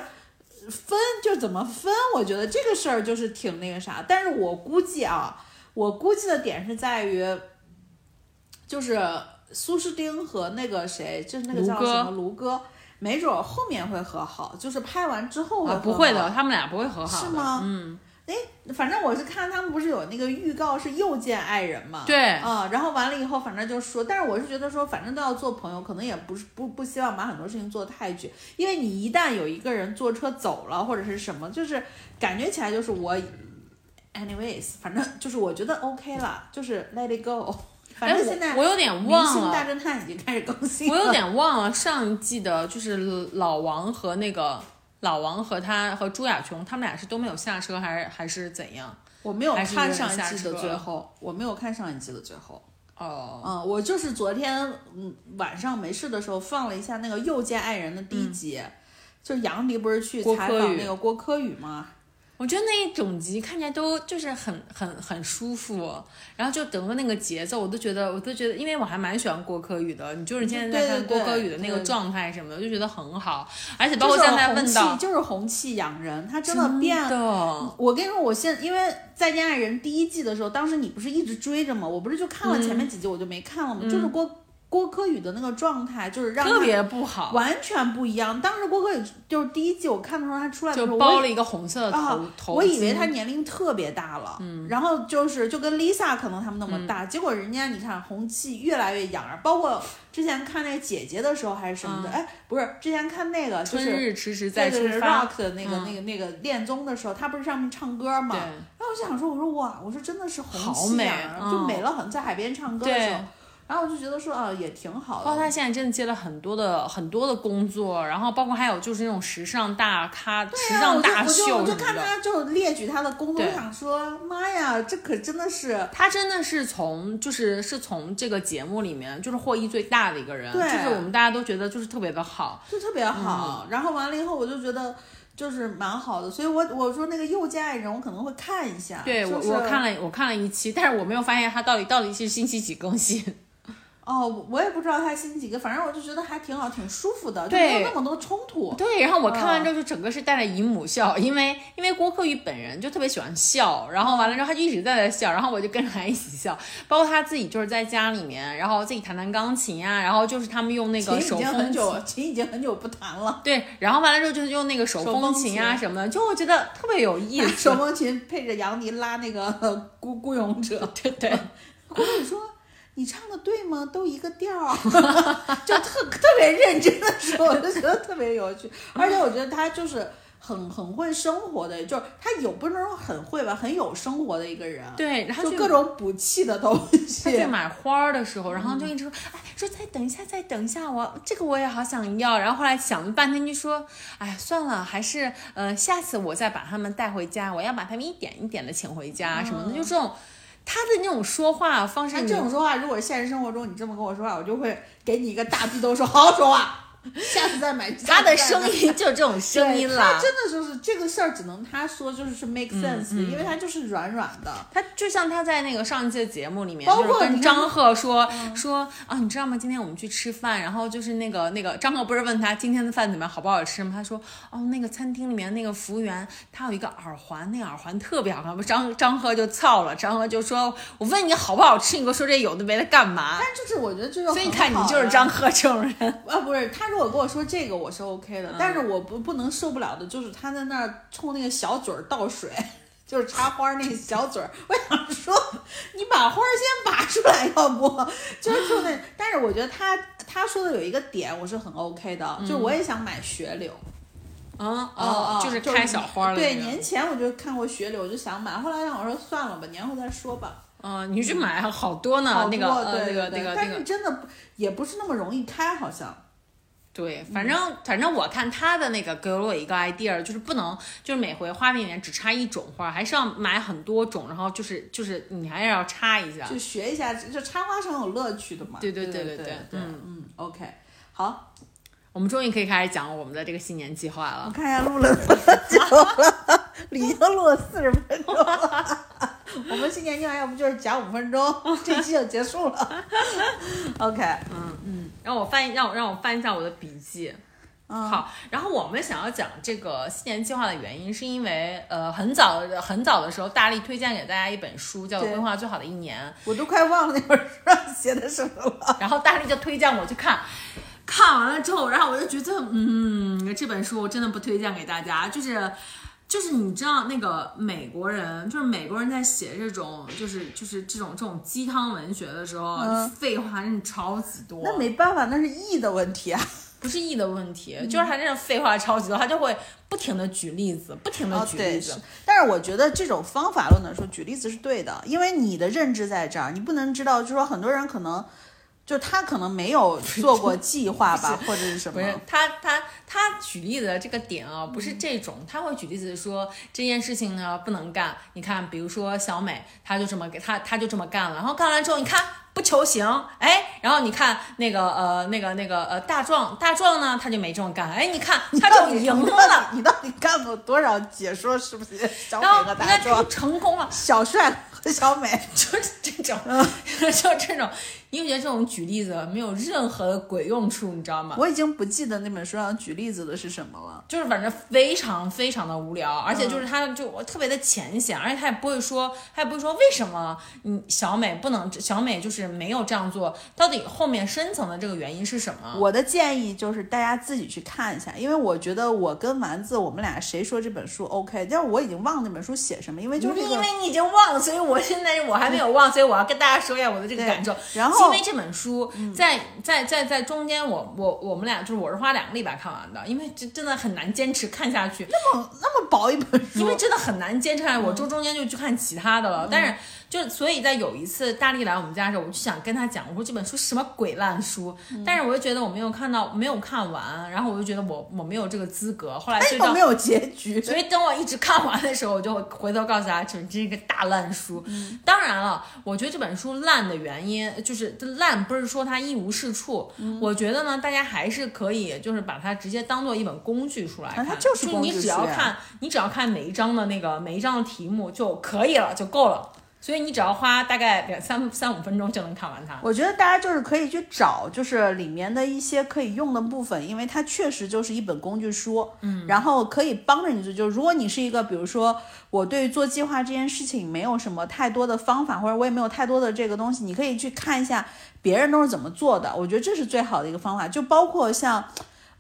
分就怎么分，我觉得这个事儿就是挺那个啥，但是我估计啊，我估计的点是在于，就是苏诗丁和那个谁，就是那个叫什么卢哥。没准儿后面会和好，就是拍完之后会啊，不会的，他们俩不会和好。是吗嗯，哎，反正我是看他们不是有那个预告是又见爱人嘛，对啊、然后完了以后，反正就说，但是我是觉得说，反正都要做朋友，可能也不是不不希望把很多事情做得太绝，因为你一旦有一个人坐车走了或者是什么，就是感觉起来就是我，anyways，反正就是我觉得 OK 了，就是 let it go，反哎，正现在我我有点明忘星大，侦探已经开始更新了，我有点忘了上一季的，就是老王和那个老王和他和朱亚琼，他们俩是都没有下车，还是还是怎样？我没有看上一季的最后，我没有看上一季的最后。哦，嗯，我就是昨天嗯晚上没事的时候放了一下那个《又见爱人》的第一集，就是杨迪不是去采访那个郭柯宇吗？我觉得那一整集看起来都就是很很很舒服，然后就整个那个节奏，我都觉得我都觉得，因为我还蛮喜欢郭柯宇的，你就是现在在看郭柯宇的那个状态什么的，我就觉得很好，而且包括就是刚才红气问到，就是红气养人，他真的变。了，我跟你说，我现因为《再见爱人》第一季的时候，当时你不是一直追着吗？我不是就看了前面几集，我就没看了吗？就是郭郭柯宇的那个状态，就是特别不好，完全不一样。当时郭柯宇就是第一季我看的时候，他出来的时候，就包了一个红色的头、我以为他年龄特别大了，嗯，然后就是就跟 Lisa 可能他们那么嗯。大，结果人家你看红气越来越养儿，包括之前看那个姐姐的时候还是什么的，哎，不是之前看那个就春是日迟迟再对对对出发，Rock 的那个、嗯。那个那个恋综的时候，他不是上面唱歌嘛，对。然后我就想说，我说哇，我说真的是红好美气养儿，嗯。就美了很，在海边唱歌的时候。对。然后我就觉得说啊，也挺好的包括。他现在真的接了很多的很多的工作，然后包括还有就是那种时尚大咖、时尚大秀我就。看他就列举他的工作，我想说妈呀，这可真的是他真的是从就是是从这个节目里面就是获益最大的一个人，对就是我们大家都觉得就是特别的好。就特别好。然后完了以后，我就觉得就是蛮好的，所以我我说那个又见爱人，我可能会看一下。对我就是我看了我看了一期，但是我没有发现他到底到底是星期几更新。哦，我也不知道他新几个，反正我就觉得还挺好，挺舒服的，就没有那么多冲突。对，然后我看完之后就整个是带着姨母笑，因为因为郭柯宇本人就特别喜欢笑，然后完了之后他就一直在那笑，然后我就跟着他一起笑，包括他自己就是在家里面，然后自己弹弹钢琴啊、然后就是他们用那个手风琴。很久，琴已经很久不弹了。对，然后完了之后就是用那个手手风风琴啊什么的，就我觉得特别有意 思。手风琴配着杨迪拉那个呃 孤孤勇者，对对，孤勇说。你唱的对吗？都一个调儿，就特特别认真的时候，我就觉得特别有趣。而且我觉得他就是很很会生活的，就是他有不能说很会吧，很有生活的一个人。对，然后就各种补气的东西他去。买花儿的时候，然后就一直说，哎，说再等一下，再等一下，我这个我也好想要。然后后来想了半天，就说，哎呀，算了，还是呃，下次我再把他们带回家，我要把他们一点一点的请回家什么的，就这种。他的那种说话方式，他这种说话，如果现实生活中你这么跟我说话，我就会给你一个大逼兜，说好好说话，下次再买。他的声音就这种声音了他。真的就是这个事儿，只能他说，就是是 make sense，、因为他就是软软的。他就像他在那个上一期的节目里面，包括就是跟张赫说、说啊，你知道吗？今天我们去吃饭，然后就是那个那个张赫不是问他今天的饭怎么样，好不好吃吗？他说哦，那个餐厅里面那个服务员他有一个耳环，那个耳环特别好看。不，张张赫就操了，张赫就说，我问你好不好吃，你给我说这有的没的干嘛？但就是我觉得这个，所以你看，你就是张。赫这种人。啊，不是他如果跟我说这个，我是 OK 的，但是我不不能受不了的就是他在那儿冲那个小嘴儿倒水，就是插花那个小嘴儿。我想说，你把花儿先拔出来，要不就是就那。但是我觉得他他说的有一个点，我是很 OK 的，就是我也想买雪柳。嗯哦就是开小花儿的对，年前我就看过雪柳，我就想买，后来让我说算了吧，年后再说吧。嗯，你去买好多呢，好那个对那个那个是真的不也不是那么容易开，好像。对，反正反正我看他的那个给了我一个 idea，就是不能就是每回花瓶里面只插一种花，还是要买很多种，然后就是就是你还是要插一下。就学一下，就插花是很有乐趣的嘛。对对对对对对对嗯嗯，OK，好，我们终于可以开始讲我们的这个新年计划了。我看一下录了多久了，已经录了四十分钟了。我们新年计划要不就是讲五分钟，这期就结束了。OK，嗯嗯让我翻一让我让我翻一下我的笔记。嗯，好，然后我们想要讲这个新年计划的原因，是因为呃很早很早的时候，大力推荐给大家一本书，叫做《规划最好的一年》。我都快忘了那本书上写的什么了。然后大力就推荐我去看，看完了之后，然后我就觉得，嗯，这本书我真的不推荐给大家，就是。就是你知道那个美国人，就是美国人在写这种，就是就是这种这种鸡汤文学的时候，嗯废话真的超级多。那没办法，那是译的问题啊。不是译的问题，就是他这种废话超级多，他就会不停的举例子，不停的举例子。是。但是我觉得这种方法论的说举例子是对的，因为你的认知在这儿，你不能知道，就是说很多人可能。就他可能没有做过计划吧，或者是什么？不是他他他举例子的这个点啊，不是这种，他会举例子说这件事情呢不能干。你看，比如说小美，他就这么给他他就这么干了，然后干完之后，你看不求行，哎，然后你看那个呃那个那个呃大壮大壮呢，他就没这么干，哎，你看他就赢了，你到底干过多少解说？是不是小美然后和你看他就大壮、成功了，小帅和小美？就是这种，就这种，你不觉得这种举例子没有任何的鬼用处，你知道吗？我已经不记得那本书上举例子的是什么了。就是反正非常非常的无聊，而且就是他就特别的浅显，而且他也不会说，他也不会说为什么你小美不能，小美就是没有这样做，到底后面深层的这个原因是什么？我的建议就是大家自己去看一下，因为我觉得我跟丸子我们俩谁说这本书 OK，但是我已经忘了那本书写什么，因为就是这个因为你已经忘了，所以我现在我还没有忘，所以我要跟大家说一下我的这个感受。然后嗯因为这本书在在在在中间我，我我们俩就是我是花两个礼拜看完的，因为这真的很难坚持看下去。那么那么薄一本书，因为真的很难坚持下来，嗯我中中间就去看其他的了。但是就所以在有一次大力来我们家的时候，我就想跟他讲，我说这本书是什么鬼烂书，嗯但是我又觉得我没有看到，没有看完，然后我就觉得我我没有这个资格。后来所以到又没有结局。所以等我一直看完的时候，我就回头告诉他，这这是一个大烂书。嗯当然了，我觉得这本书烂的原因就是烂，不是说它一无是处。嗯我觉得呢，大家还是可以就是把它直接当做一本工具书来看，啊它就是工具书你只要看，你只要看每一章的那个每一章的题目就可以了，就够了。所以你只要花大概两三三五分钟就能看完它。我觉得大家就是可以去找，就是里面的一些可以用的部分，因为它确实就是一本工具书，嗯，然后可以帮着你做。就是如果你是一个，比如说我对做计划这件事情没有什么太多的方法，或者我也没有太多的这个东西，你可以去看一下别人都是怎么做的。我觉得这是最好的一个方法，就包括像。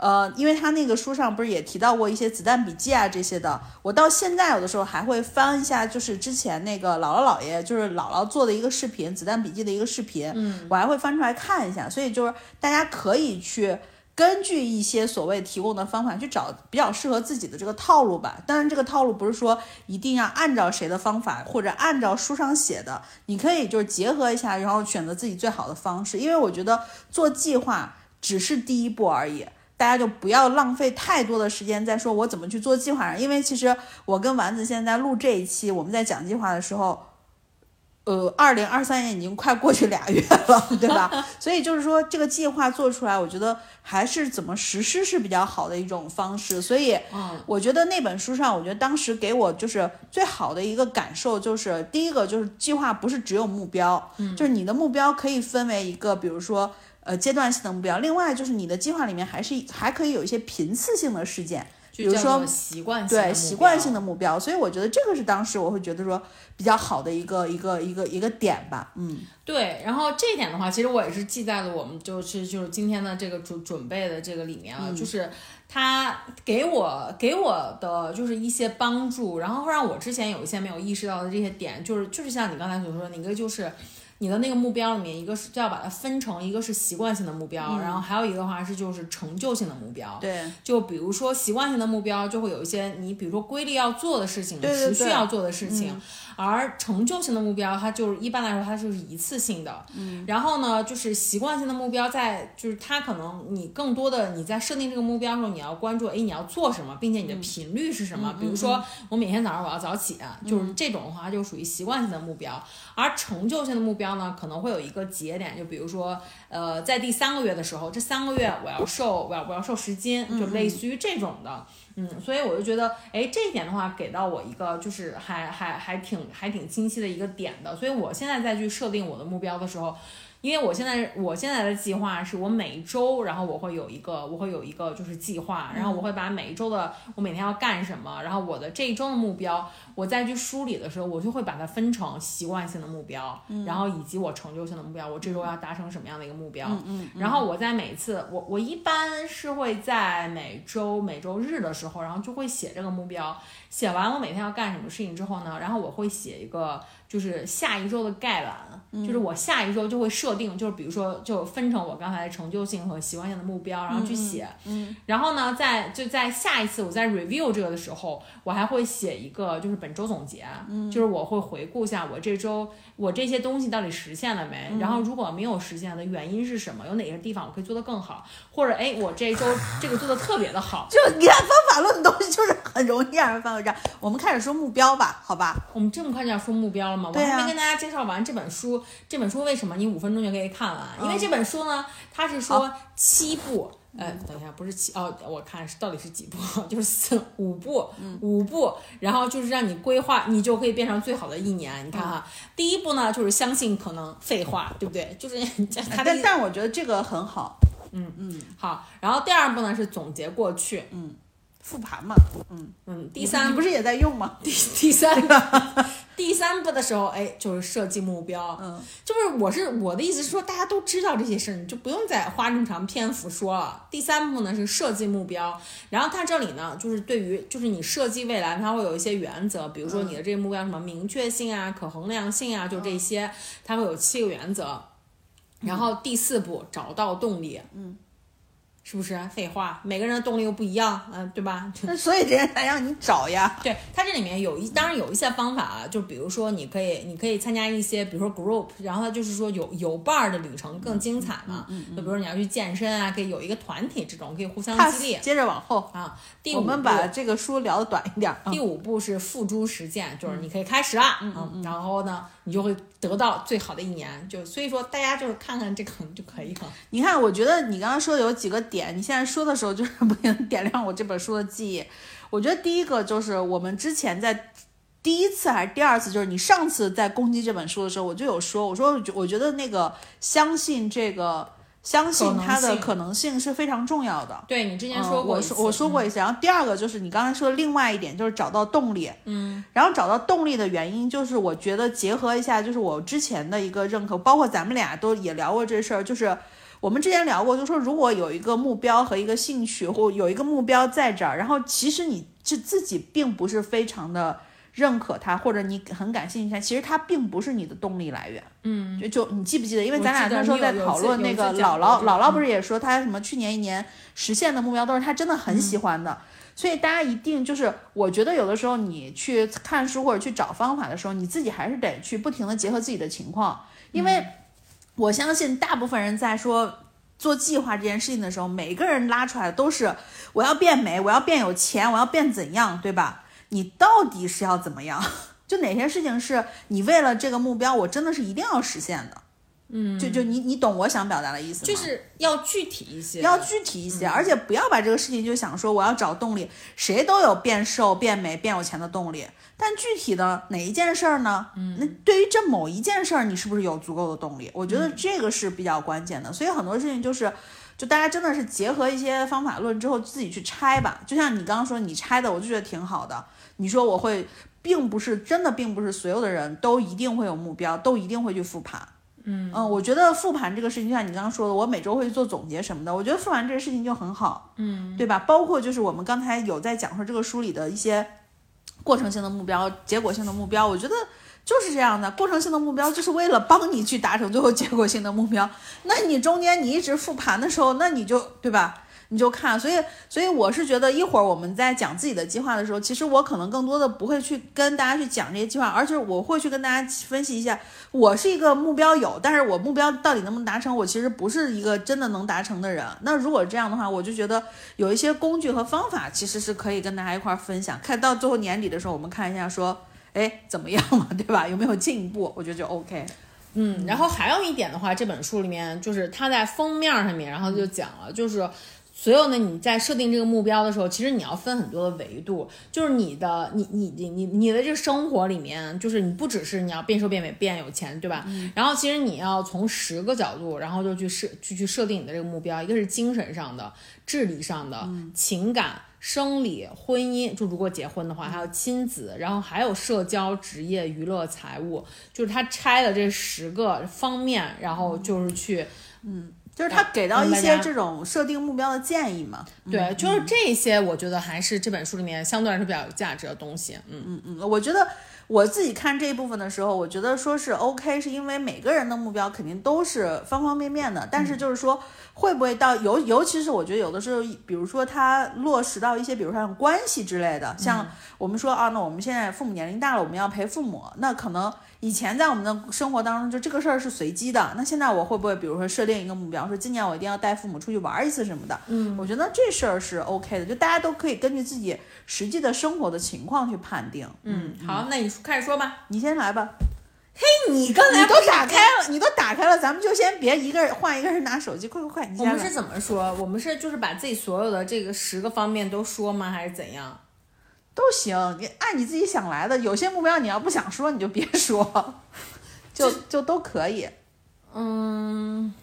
呃，因为他那个书上不是也提到过一些子弹笔记啊这些的，我到现在有的时候还会翻一下，就是之前那个姥姥姥爷，就是姥姥做的一个视频，子弹笔记的一个视频，嗯，我还会翻出来看一下。所以就是大家可以去根据一些所谓提供的方法去找比较适合自己的这个套路吧。当然，这个套路不是说一定要按照谁的方法或者按照书上写的，你可以就是结合一下，然后选择自己最好的方式。因为我觉得做计划只是第一步而已。大家就不要浪费太多的时间在说我怎么去做计划上，因为其实我跟丸子现在录这一期，我们在讲计划的时候，呃，二零二三年已经快过去俩月了，对吧？所以就是说这个计划做出来，我觉得还是怎么实施是比较好的一种方式。所以，我觉得那本书上，我觉得当时给我就是最好的一个感受，就是第一个就是计划不是只有目标，就是你的目标可以分为一个，比如说。呃，阶段性的目标，另外就是你的计划里面还是还可以有一些频次性的事件，比如说习惯对习惯性的目标，所以我觉得这个是当时我会觉得说比较好的一个一个一个一个点吧，嗯，对，然后这一点的话，其实我也是记在了我们就是就是今天的这个准准备的这个里面啊，就是他给我给我的就是一些帮助，然后让我之前有一些没有意识到的这些点，就是就是像你刚才所说的，那个就是。你的那个目标里面，一个是就要把它分成，一个是习惯性的目标，然后还有一个话是就是成就性的目标。对，就比如说习惯性的目标，就会有一些你比如说规律要做的事情，持续要做的事情。而成就性的目标，它就是一般来说它就是一次性的。嗯，然后呢，就是习惯性的目标，在就是它可能你更多的你在设定这个目标的时候，你要关注，哎，你要做什么，并且你的频率是什么？比如说我每天早上我要早起，就是这种的话，就属于习惯性的目标。而成就性的目标呢，可能会有一个节点，就比如说，呃，在第三个月的时候，这三个月我要瘦，我要我要瘦十斤，就类似于这种的。嗯，所以我就觉得，哎，这一点的话，给到我一个就是还还还挺还挺清晰的一个点的。所以我现在再去设定我的目标的时候。因为我现在我现在的计划是我每周，然后我会有一个我会有一个就是计划，然后我会把每一周的我每天要干什么，然后我的这一周的目标，我再去梳理的时候，我就会把它分成习惯性的目标，然后以及我成就性的目标，我这周要达成什么样的一个目标，然后我在每次我我一般是会在每周每周日的时候，然后就会写这个目标，写完我每天要干什么事情之后呢，然后我会写一个。就是下一周的概览，就是我下一周就会设定，就是比如说就分成我刚才成就性和习惯性的目标，然后去写。嗯，然后呢，在就在下一次我在 review 这个的时候，我还会写一个就是本周总结，就是我会回顾一下我这周。我这些东西到底实现了没？然后如果没有实现的原因是什么？有哪些地方我可以做得更好？或者哎，我这一周 这个做的特别的好。就你看方法论的东西，就是很容易让人犯这我们开始说目标吧，好吧？我们这么快就要说目标了吗？我还没跟大家介绍完这本书。这本书为什么你五分钟就可以看完？因为这本书呢，它是说七步。哎，等一下，不是七哦，我看是到底是几步？就是四五步，五步，然后就是让你规划，你就可以变成最好的一年。你看哈，第一步呢就是相信可能，废话，对不对？就是 他但但我觉得这个很好，嗯嗯，好。然后第二步呢是总结过去，嗯。复盘嘛，嗯嗯，第三你不是也在用吗？第第三 第三步的时候，哎，就是设计目标，嗯，就是我是我的意思是说，大家都知道这些事儿，你就不用再花这么长篇幅说了。第三步呢是设计目标，然后它这里呢就是对于就是你设计未来，它会有一些原则，比如说你的这个目标什么明确性啊、可衡量性啊，就这些，它会有七个原则。然后第四步找到动力，嗯。是不是废话？每个人的动力又不一样，嗯，对吧？那所以这人才让你找呀。对，它这里面有一，当然有一些方法啊，就比如说你可以，你可以参加一些，比如说 group，然后它就是说有有伴儿的旅程更精彩嘛。嗯嗯。就比如说你要去健身啊，可以有一个团体，这种可以互相激励。接着往后啊，第我们把这个书聊的短一点。第五步是付诸实践，就是你可以开始了，嗯，然后呢，你就会得到最好的一年。就所以说，大家就是看看这个就可以了。你看，我觉得你刚刚说的有几个。点，你现在说的时候就是不停点亮我这本书的记忆。我觉得第一个就是我们之前在第一次还是第二次，就是你上次在攻击这本书的时候，我就有说，我说我觉得那个相信这个。相信它的可能性是非常重要的。对你之前说过，我说我说过一次。然后第二个就是你刚才说的另外一点，就是找到动力。嗯，然后找到动力的原因就是我觉得结合一下，就是我之前的一个认可，包括咱们俩都也聊过这事儿，就是我们之前聊过，就说如果有一个目标和一个兴趣，或有一个目标在这儿，然后其实你是自己并不是非常的。认可他，或者你很感兴趣他，其实他并不是你的动力来源。嗯，就就你记不记得？因为咱俩那时候在讨论那个姥姥，姥姥不是也说他什么去年一年实现的目标都是他真的很喜欢的。所以大家一定就是，我觉得有的时候你去看书或者去找方法的时候，你自己还是得去不停的结合自己的情况，因为我相信大部分人在说做计划这件事情的时候，每个人拉出来的都是我要变美，我要变有钱，我要变怎样，对吧？你到底是要怎么样？就哪些事情是你为了这个目标，我真的是一定要实现的？嗯，就就你你懂我想表达的意思吗？就是要具体一些，要具体一些，而且不要把这个事情就想说我要找动力，谁都有变瘦、变美、变有钱的动力，但具体的哪一件事儿呢？嗯，那对于这某一件事儿，你是不是有足够的动力？我觉得这个是比较关键的。所以很多事情就是。就大家真的是结合一些方法论之后自己去拆吧，就像你刚刚说你拆的，我就觉得挺好的。你说我会，并不是真的，并不是所有的人都一定会有目标，都一定会去复盘。嗯嗯，我觉得复盘这个事情，就像你刚刚说的，我每周会去做总结什么的，我觉得复盘这个事情就很好。嗯，对吧？包括就是我们刚才有在讲说这个书里的一些过程性的目标、结果性的目标，我觉得。就是这样的，过程性的目标就是为了帮你去达成最后结果性的目标。那你中间你一直复盘的时候，那你就对吧？你就看，所以所以我是觉得一会儿我们在讲自己的计划的时候，其实我可能更多的不会去跟大家去讲这些计划，而且我会去跟大家分析一下，我是一个目标有，但是我目标到底能不能达成，我其实不是一个真的能达成的人。那如果这样的话，我就觉得有一些工具和方法其实是可以跟大家一块分享，看到最后年底的时候，我们看一下说。哎，怎么样嘛，对吧？有没有进步？我觉得就 OK。嗯，然后还有一点的话，这本书里面就是它在封面上面，然后就讲了，就是所有呢你在设定这个目标的时候，其实你要分很多的维度，就是你的你你你你你的这个生活里面，就是你不只是你要变瘦变美变有钱，对吧？然后其实你要从十个角度，然后就去设去去设定你的这个目标，一个是精神上的、智力上的、情感。生理、婚姻，就如果结婚的话，还有亲子，然后还有社交、职业、娱乐、财务，就是他拆了这十个方面，然后就是去，嗯，就是他给到一些这种设定目标的建议嘛。对，就是这些，我觉得还是这本书里面相对来说比较有价值的东西。嗯嗯嗯，我觉得。我自己看这一部分的时候，我觉得说是 OK，是因为每个人的目标肯定都是方方面面的，但是就是说会不会到尤尤其是我觉得有的时候，比如说他落实到一些，比如说像关系之类的，像我们说啊，那我们现在父母年龄大了，我们要陪父母，那可能。以前在我们的生活当中，就这个事儿是随机的。那现在我会不会，比如说设定一个目标，说今年我一定要带父母出去玩一次什么的？嗯，我觉得这事儿是 OK 的，就大家都可以根据自己实际的生活的情况去判定。嗯，好，那你开始说吧，你先来吧。嘿，你刚才你都打开了，你都打开了，咱们就先别一个人换一个人拿手机，快快快！我们是怎么说？我们是就是把自己所有的这个十个方面都说吗？还是怎样？都行，你按你自己想来的。有些目标你要不想说，你就别 说，就就都可以。嗯，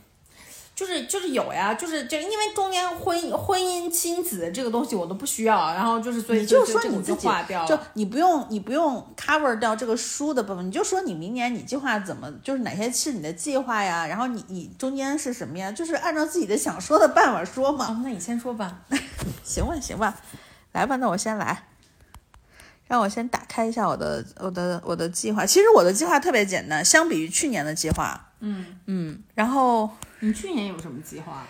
就是就是有呀，就是就因为中间婚姻、婚姻、亲子这个东西我都不需要，然后就是所以就说你自己掉，就你不用你不用 cover 掉这个书的部分，你就说你明年你计划怎么，就是哪些是你的计划呀？然后你你中间是什么呀？就是按照自己的想说的办法说嘛。那你先说吧，行吧行吧，来吧，那我先来。让我先打开一下我的我的我的计划。其实我的计划特别简单，相比于去年的计划，嗯嗯。然后你去年有什么计划？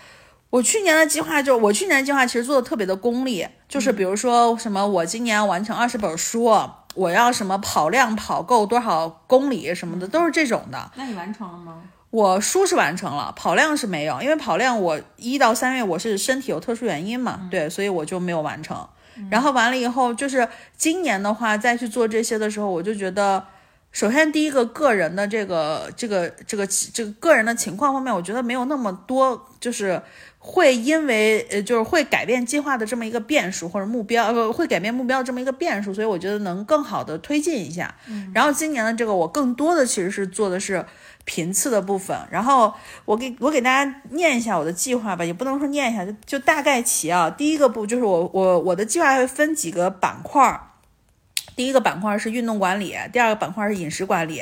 我去年的计划就我去年的计划其实做的特别的功利，就是比如说什么我今年要完成二十本书，我要什么跑量跑够多少公里什么的，都是这种的。那你完成了吗？我书是完成了，跑量是没有，因为跑量我一到三月我是身体有特殊原因嘛，对，所以我就没有完成。然后完了以后，就是今年的话，再去做这些的时候，我就觉得，首先第一个个人的这个这个这个这个个人的情况方面，我觉得没有那么多，就是会因为呃，就是会改变计划的这么一个变数或者目标，呃，不会改变目标这么一个变数，所以我觉得能更好的推进一下。然后今年的这个，我更多的其实是做的是频次的部分。然后我给我给大家念一下我的计划吧，也不能说念一下，就就大概齐啊。第一个步就是我我我的计划会分几个板块儿。第一个板块是运动管理，第二个板块是饮食管理，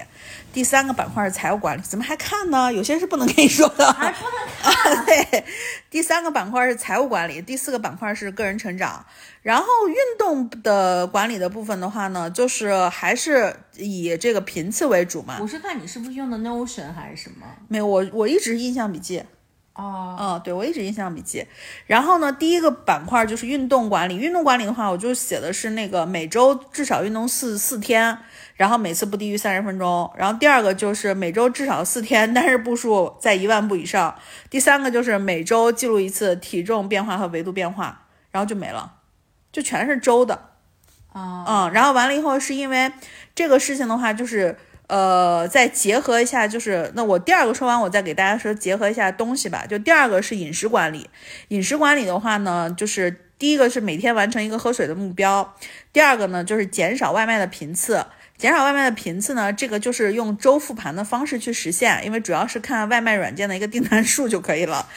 第三个板块是财务管理。怎么还看呢？有些是不能跟你说的。还不能看。对，第三个板块是财务管理，第四个板块是个人成长。然后运动的管理的部分的话呢，就是还是以这个频次为主嘛。我是看你是不是用的 Notion 还是什么？没有，我我一直印象笔记。哦，嗯，对，我一直印象笔记。然后呢，第一个板块就是运动管理。运动管理的话，我就写的是那个每周至少运动四四天，然后每次不低于三十分钟。然后第二个就是每周至少四天，但是步数在一万步以上。第三个就是每周记录一次体重变化和维度变化，然后就没了，就全是周的。啊，嗯，然后完了以后是因为这个事情的话，就是。呃，再结合一下，就是那我第二个说完，我再给大家说结合一下东西吧。就第二个是饮食管理，饮食管理的话呢，就是第一个是每天完成一个喝水的目标，第二个呢就是减少外卖的频次。减少外卖的频次呢，这个就是用周复盘的方式去实现，因为主要是看外卖软件的一个订单数就可以了。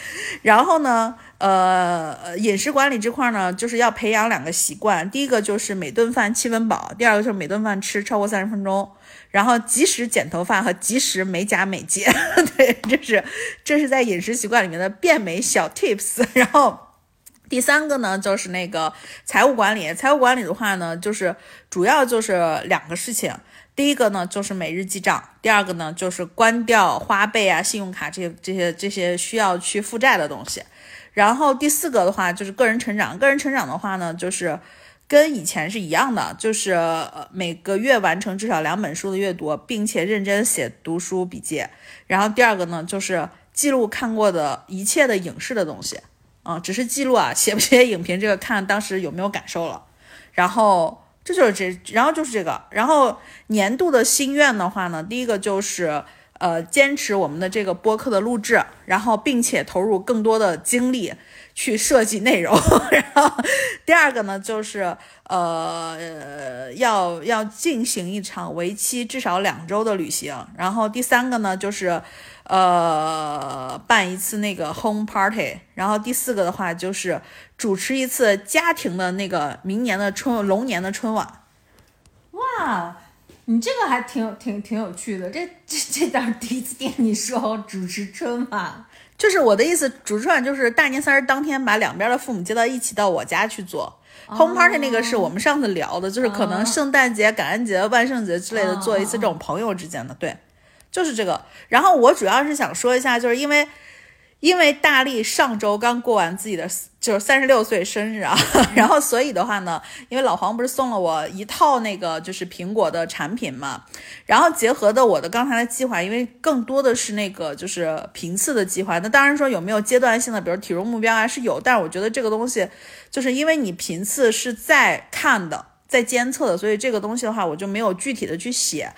然后呢，呃，饮食管理这块呢，就是要培养两个习惯，第一个就是每顿饭七分饱，第二个就是每顿饭吃超过三十分钟。然后及时剪头发和及时美甲美睫，对，这是这是在饮食习惯里面的变美小 tips。然后第三个呢，就是那个财务管理。财务管理的话呢，就是主要就是两个事情。第一个呢，就是每日记账；第二个呢，就是关掉花呗啊、信用卡这些这些这些需要去负债的东西。然后第四个的话，就是个人成长。个人成长的话呢，就是跟以前是一样的，就是每个月完成至少两本书的阅读，并且认真写读书笔记。然后第二个呢，就是记录看过的一切的影视的东西，啊、只是记录啊，写不写影评这个看当时有没有感受了。然后这就是这，然后就是这个，然后年度的心愿的话呢，第一个就是呃坚持我们的这个播客的录制，然后并且投入更多的精力去设计内容，然后第二个呢就是呃要要进行一场为期至少两周的旅行，然后第三个呢就是呃办一次那个 home party，然后第四个的话就是主持一次家庭的那个明年的春龙年的春晚。哇，你这个还挺挺挺有趣的，这这这倒是第一次听你说主持春晚。就是我的意思，主持晚就是大年三十当天把两边的父母接到一起到我家去做。Home party 那个是我们上次聊的，就是可能圣诞节、感恩节、万圣节之类的做一次这种朋友之间的，对，就是这个。然后我主要是想说一下，就是因为因为大力上周刚过完自己的就是三十六岁生日啊，然后所以的话呢，因为老黄不是送了我一套那个就是苹果的产品嘛，然后结合的我的刚才的计划，因为更多的是那个就是频次的计划，那当然说有没有阶段性的，比如体重目标啊是有，但是我觉得这个东西就是因为你频次是在看的。在监测的，所以这个东西的话，我就没有具体的去写。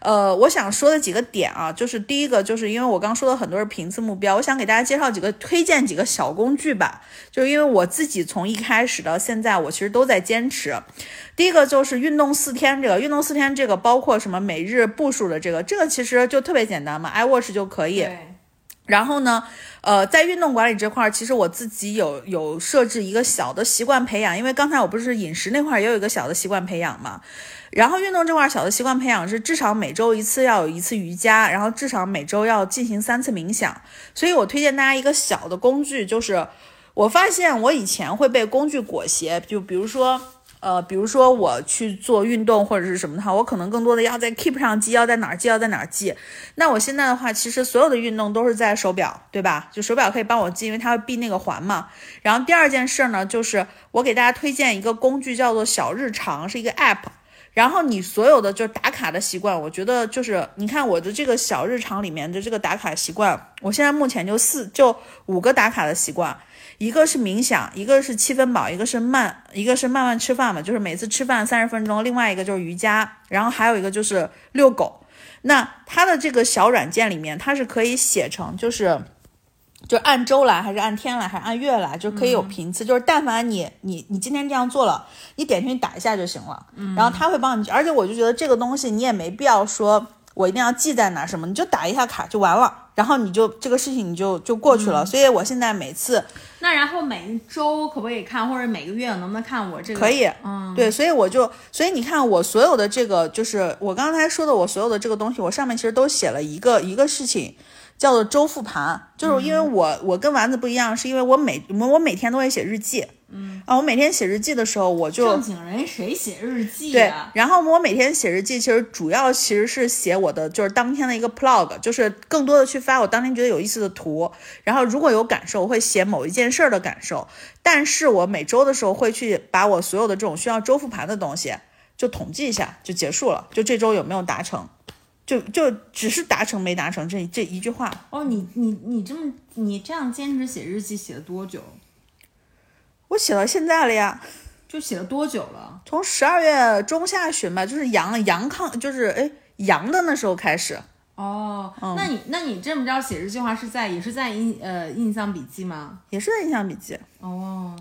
呃，我想说的几个点啊，就是第一个，就是因为我刚说的很多是频次目标，我想给大家介绍几个，推荐几个小工具吧。就是因为我自己从一开始到现在，我其实都在坚持。第一个就是运动四天，这个运动四天这个包括什么每日步数的这个，这个其实就特别简单嘛，iWatch 就可以。然后呢，呃，在运动管理这块儿，其实我自己有有设置一个小的习惯培养，因为刚才我不是饮食那块儿也有一个小的习惯培养嘛。然后运动这块儿小的习惯培养是至少每周一次要有一次瑜伽，然后至少每周要进行三次冥想。所以我推荐大家一个小的工具，就是我发现我以前会被工具裹挟，就比如说。呃，比如说我去做运动或者是什么的话，我可能更多的要在 Keep 上记，要在哪儿记，要在哪儿记。那我现在的话，其实所有的运动都是在手表，对吧？就手表可以帮我记，因为它会闭那个环嘛。然后第二件事呢，就是我给大家推荐一个工具，叫做小日常，是一个 App。然后你所有的就是打卡的习惯，我觉得就是你看我的这个小日常里面的这个打卡习惯，我现在目前就四就五个打卡的习惯。一个是冥想，一个是七分饱，一个是慢，一个是慢慢吃饭嘛，就是每次吃饭三十分钟。另外一个就是瑜伽，然后还有一个就是遛狗。那它的这个小软件里面，它是可以写成就是就按周来，还是按天来，还是按月来，就可以有频次。就是但凡你你你今天这样做了，你点进去打一下就行了，然后他会帮你。而且我就觉得这个东西你也没必要说我一定要记在哪什么，你就打一下卡就完了，然后你就这个事情你就就过去了。所以我现在每次那然后每一周可不可以看，或者每个月能不能看我这个？可以，嗯，对，所以我就，所以你看我所有的这个，就是我刚才说的，我所有的这个东西，我上面其实都写了一个一个事情，叫做周复盘，就是因为我我跟丸子不一样，是因为我每我我每天都会写日记，嗯。啊，我每天写日记的时候，我就正经人谁写日记对啊？，然后我每天写日记，其实主要其实是写我的就是当天的一个 plog，就是更多的去发我当天觉得有意思的图，然后如果有感受，我会写某一件事儿的感受，但是我每周的时候会去把我所有的这种需要周复盘的东西就统计一下，就结束了，就这周有没有达成，就就只是达成没达成这这一句话。哦，你你你这么你这样坚持写日记写了多久？我写到现在了呀，就写了多久了？从十二月中下旬吧，就是阳阳康，就是哎阳的那时候开始。哦，那你那你这么着写日记的话，是在也是在印呃印象笔记吗？也是在印象笔记。哦，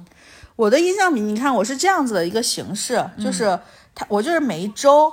我的印象笔，你看我是这样子的一个形式，就是它，我就是每一周，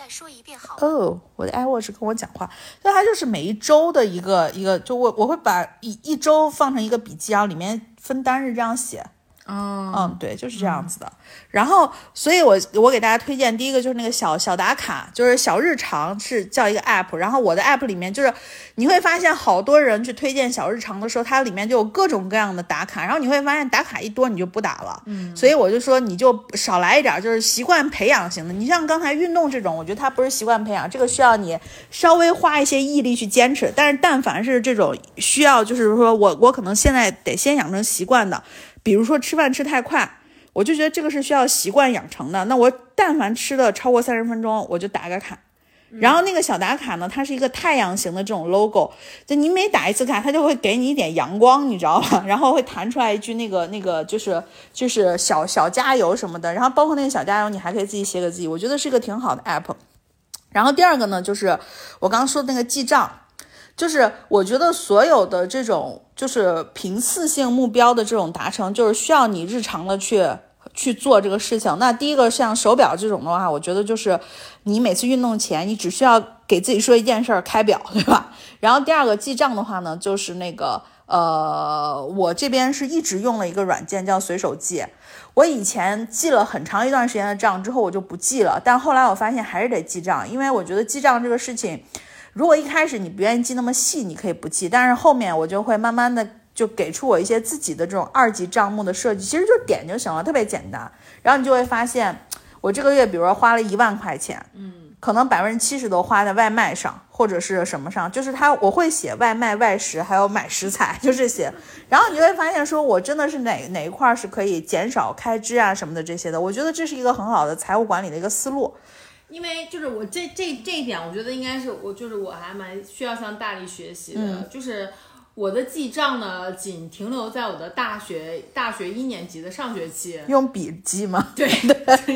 再说一遍好？哦，我的 iWatch 跟我讲话，那它就是每一周的一个一个，就我我会把一一周放成一个笔记，然后里面分单日这样写。哦，嗯，对，就是这样子的。然后，所以我我给大家推荐第一个就是那个小小打卡，就是小日常是叫一个 app。然后我的 app 里面就是你会发现好多人去推荐小日常的时候，它里面就有各种各样的打卡。然后你会发现打卡一多你就不打了，嗯，所以我就说你就少来一点，就是习惯培养型的。你像刚才运动这种，我觉得它不是习惯培养，这个需要你稍微花一些毅力去坚持。但是但凡是这种需要，就是说我我可能现在得先养成习惯的。比如说吃饭吃太快，我就觉得这个是需要习惯养成的。那我但凡吃的超过三十分钟，我就打个卡。然后那个小打卡呢，它是一个太阳型的这种 logo，就你每打一次卡，它就会给你一点阳光，你知道吧？然后会弹出来一句那个那个就是就是小小加油什么的。然后包括那个小加油，你还可以自己写给自己，我觉得是一个挺好的 app。然后第二个呢，就是我刚刚说的那个记账。就是我觉得所有的这种就是频次性目标的这种达成，就是需要你日常的去去做这个事情。那第一个像手表这种的话，我觉得就是你每次运动前，你只需要给自己说一件事儿，开表，对吧？然后第二个记账的话呢，就是那个呃，我这边是一直用了一个软件叫随手记。我以前记了很长一段时间的账之后，我就不记了，但后来我发现还是得记账，因为我觉得记账这个事情。如果一开始你不愿意记那么细，你可以不记，但是后面我就会慢慢的就给出我一些自己的这种二级账目的设计，其实就点就行了，特别简单。然后你就会发现，我这个月比如说花了一万块钱，嗯，可能百分之七十都花在外卖上或者是什么上，就是它我会写外卖、外食，还有买食材，就这些。然后你就会发现，说我真的是哪哪一块是可以减少开支啊什么的这些的，我觉得这是一个很好的财务管理的一个思路。因为就是我这这这一点，我觉得应该是我就是我还蛮需要向大力学习的，就是我的记账呢，仅停留在我的大学大学一年级的上学期。用笔记吗？对 对，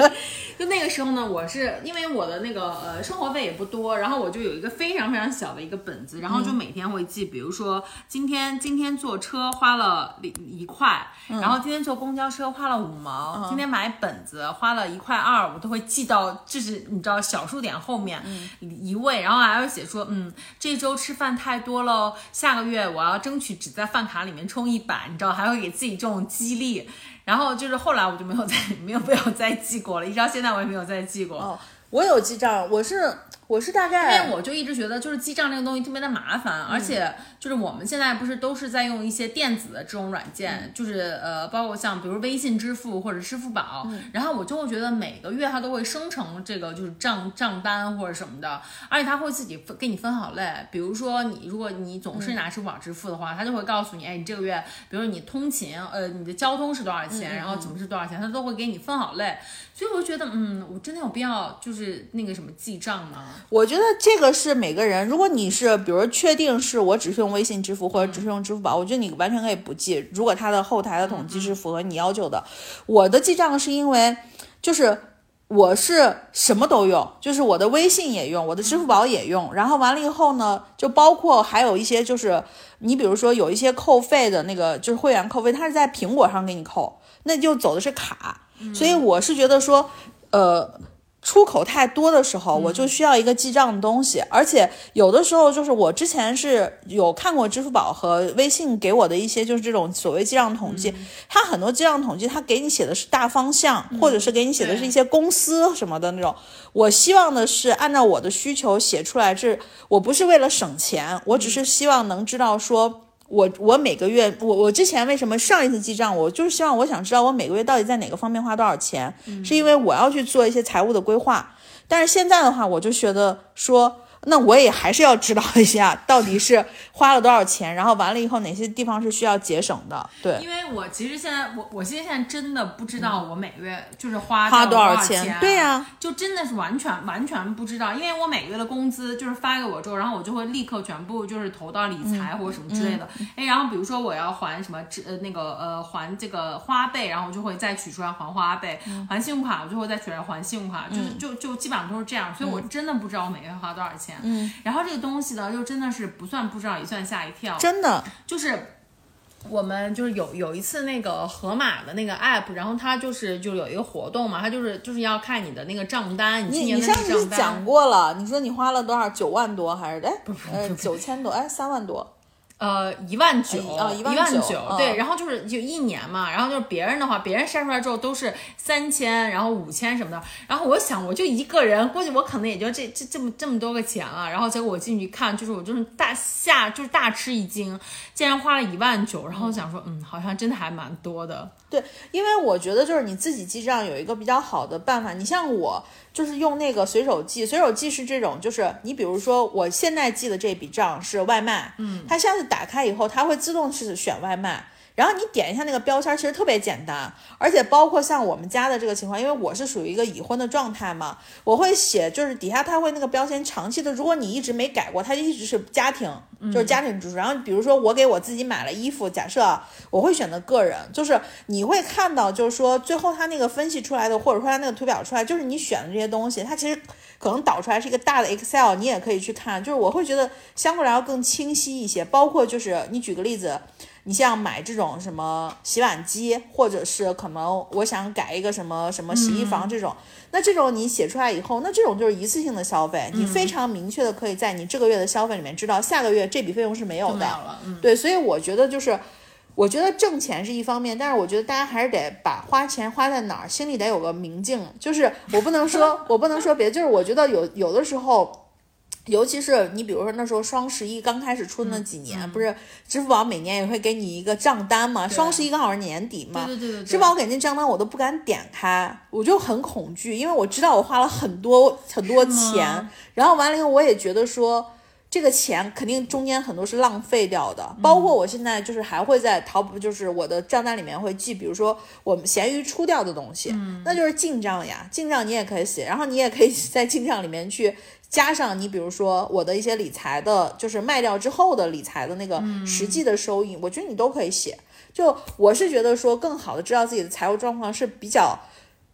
就那个时候呢，我是因为我的那个呃生活费也不多，然后我就有一个非常非常小的一个本子，然后就每天会记，比如说今天今天坐车花了一块，然后今天坐公交车花了五毛，今天买本子花了一块二，我都会记到，就是你知道小数点后面一位，然后还会写说，嗯，这周吃饭太多喽，下个月我要争取只在饭卡里面充一百，你知道，还会给自己这种激励。然后就是后来我就没有再没有没有再记过了，一直到现在我也没有再记过。哦，我有记账，我是我是大概因为我就一直觉得，就是记账这个东西特别的麻烦，而且就是我们现在不是都是在用一些电子的这种软件，就是呃，包括像比如微信支付或者支付宝，然后我就会觉得每个月它都会生成这个就是账账单或者什么的，而且它会自己分给你分好类，比如说你如果你总是拿支付宝支付的话，它就会告诉你，哎，你这个月，比如你通勤，呃，你的交通是多少钱，然后怎么是多少钱，它都会给你分好类，所以我就觉得，嗯，我真的有必要就是那个什么记账吗？我觉得这个是每个人，如果你是比如确定是我只是用微信支付或者只是用支付宝，我觉得你完全可以不记。如果它的后台的统计是符合你要求的，我的记账是因为就是我是什么都用，就是我的微信也用，我的支付宝也用，然后完了以后呢，就包括还有一些就是你比如说有一些扣费的那个就是会员扣费，它是在苹果上给你扣，那就走的是卡，所以我是觉得说，呃。出口太多的时候，我就需要一个记账的东西，而且有的时候就是我之前是有看过支付宝和微信给我的一些就是这种所谓记账统计，它很多记账统计它给你写的是大方向，或者是给你写的是一些公司什么的那种。我希望的是按照我的需求写出来，这我不是为了省钱，我只是希望能知道说。我我每个月，我我之前为什么上一次记账，我就是希望我想知道我每个月到底在哪个方面花多少钱，是因为我要去做一些财务的规划。但是现在的话，我就觉得说。那我也还是要知道一下，到底是花了多少钱，然后完了以后哪些地方是需要节省的。对，因为我其实现在我我现在真的不知道我每个月就是花花多少钱。对呀，就真的是完全完全不知道，因为我每个月的工资就是发给我之后，然后我就会立刻全部就是投到理财或者什么之类的。哎，然后比如说我要还什么呃那个呃还这个花呗，然后我就会再取出来还花呗，还信用卡我就会再取出来还信用卡，就是就就基本上都是这样，所以我真的不知道我每个月花多少钱。嗯，然后这个东西呢，就真的是不算不知道，一算吓一跳。真的，就是我们就是有有一次那个盒马的那个 app，然后它就是就有一个活动嘛，它就是就是要看你的那个账单，你你上次讲过了，你说你花了多少？九万多还是哎？不是呃九千多哎三万多。呃，一万九啊，一万九，对，然后就是就一年嘛，然后就是别人的话，别人晒出来之后都是三千，然后五千什么的，然后我想我就一个人，估计我可能也就这这这么这么多个钱了，然后结果我进去一看，就是我就是大吓，就是大吃一惊，竟然花了一万九，然后想说，嗯，好像真的还蛮多的。对，因为我觉得就是你自己记账有一个比较好的办法，你像我。就是用那个随手记，随手记是这种，就是你比如说我现在记的这笔账是外卖，嗯，它下次打开以后，它会自动是选外卖。然后你点一下那个标签，其实特别简单，而且包括像我们家的这个情况，因为我是属于一个已婚的状态嘛，我会写，就是底下它会那个标签长期的，如果你一直没改过，它就一直是家庭，就是家庭支出。然后比如说我给我自己买了衣服，假设我会选择个人，就是你会看到，就是说最后它那个分析出来的，或者说它那个图表出来，就是你选的这些东西，它其实可能导出来是一个大的 Excel，你也可以去看，就是我会觉得相对来说更清晰一些。包括就是你举个例子。你像买这种什么洗碗机，或者是可能我想改一个什么什么洗衣房这种，那这种你写出来以后，那这种就是一次性的消费，你非常明确的可以在你这个月的消费里面知道下个月这笔费用是没有的。对，所以我觉得就是，我觉得挣钱是一方面，但是我觉得大家还是得把花钱花在哪儿，心里得有个明镜。就是我不能说，我不能说别的，就是我觉得有有的时候。尤其是你，比如说那时候双十一刚开始出的那几年，不是支付宝每年也会给你一个账单嘛？双十一刚好是年底嘛？对对对对。支付宝给那账单我都不敢点开，我就很恐惧，因为我知道我花了很多很多钱，然后完了以后我也觉得说这个钱肯定中间很多是浪费掉的，包括我现在就是还会在淘宝，就是我的账单里面会记，比如说我们闲鱼出掉的东西，那就是进账呀，进账你也可以写，然后你也可以 在进账里面去。加上你比如说我的一些理财的，就是卖掉之后的理财的那个实际的收益，我觉得你都可以写。就我是觉得说，更好的知道自己的财务状况是比较，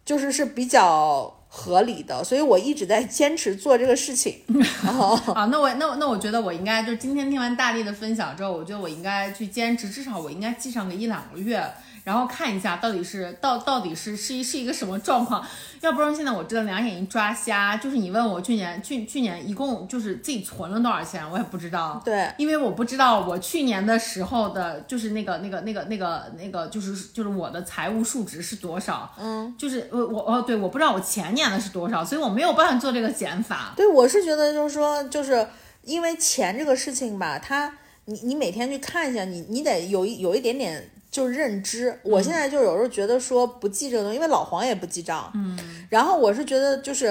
就是是比较合理的，所以我一直在坚持做这个事情。啊，那我那那我觉得我应该就是今天听完大力的分享之后，我觉得我应该去坚持，至少我应该记上个一两个月。然后看一下到底是到到底是是一是一个什么状况，要不然现在我真的两眼一抓瞎。就是你问我去年去去年一共就是自己存了多少钱，我也不知道。对，因为我不知道我去年的时候的，就是那个那个那个那个那个就是就是我的财务数值是多少。嗯，就是我我哦对，我不知道我前年的是多少，所以我没有办法做这个减法。对，我是觉得就是说，就是因为钱这个事情吧，它你你每天去看一下，你你得有一有一点点。就认知，我现在就有时候觉得说不记这个东西，因为老黄也不记账。嗯，然后我是觉得就是，